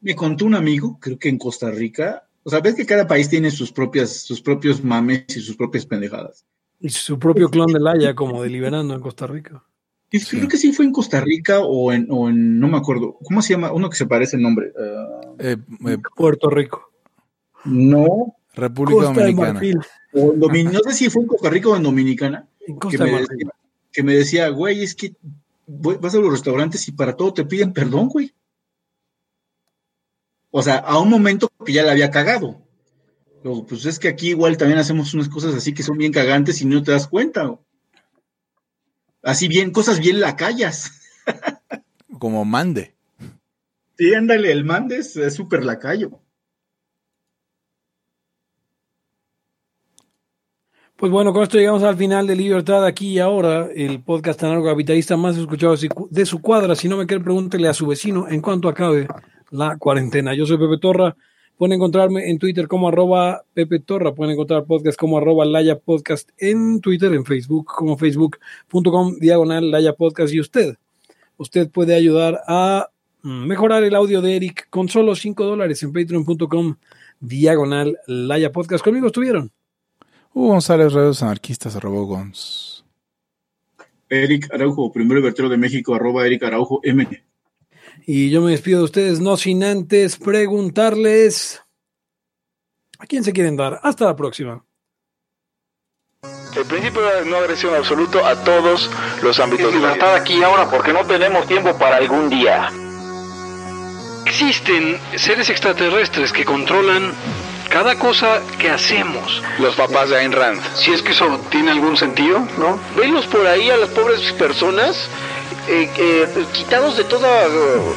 me contó un amigo, creo que en Costa Rica, o sea, ves que cada país tiene sus propias, sus propios mames y sus propias pendejadas. Y su propio clon de Laia como deliberando en Costa Rica. Creo que sí fue en Costa Rica o en, o en, no me acuerdo, ¿cómo se llama? Uno que se parece el nombre. Eh, eh, Puerto Rico. No. República Dominicana. no sé si fue en Costa Rica o en Dominicana. que, me decía, que, me decía, güey, es que vas a los restaurantes y para todo te piden perdón, güey. O sea, a un momento que ya le había cagado. pues es que aquí igual también hacemos unas cosas así que son bien cagantes y no te das cuenta. Así bien, cosas bien lacayas. Como mande. Sí, ándale, el mande es súper lacayo. Pues bueno, con esto llegamos al final de Libertad aquí y ahora, el podcast capitalista más escuchado de su cuadra. Si no me quiere, pregúntele a su vecino en cuanto acabe la cuarentena. Yo soy Pepe Torra. Pueden encontrarme en Twitter como arroba Pepe Torra. Pueden encontrar podcast como arroba Laya Podcast en Twitter, en Facebook, como facebook.com diagonal Laya Podcast. Y usted, usted puede ayudar a mejorar el audio de Eric con solo 5 dólares en patreon.com diagonal Laya Podcast. Conmigo estuvieron. Hugo González, Redes Anarquistas, arroba Gons. Eric Araujo, primero vertero de México, arroba Eric Araujo M. Y yo me despido de ustedes, no sin antes preguntarles a quién se quieren dar. Hasta la próxima. El principio de no agresión absoluto a todos los ámbitos. Libertad aquí ahora porque no tenemos tiempo para algún día. Existen seres extraterrestres que controlan cada cosa que hacemos. Los papás de Ayn Rand. Si es que eso tiene algún sentido, ¿no? Venlos por ahí a las pobres personas eh, eh, quitados de toda uh,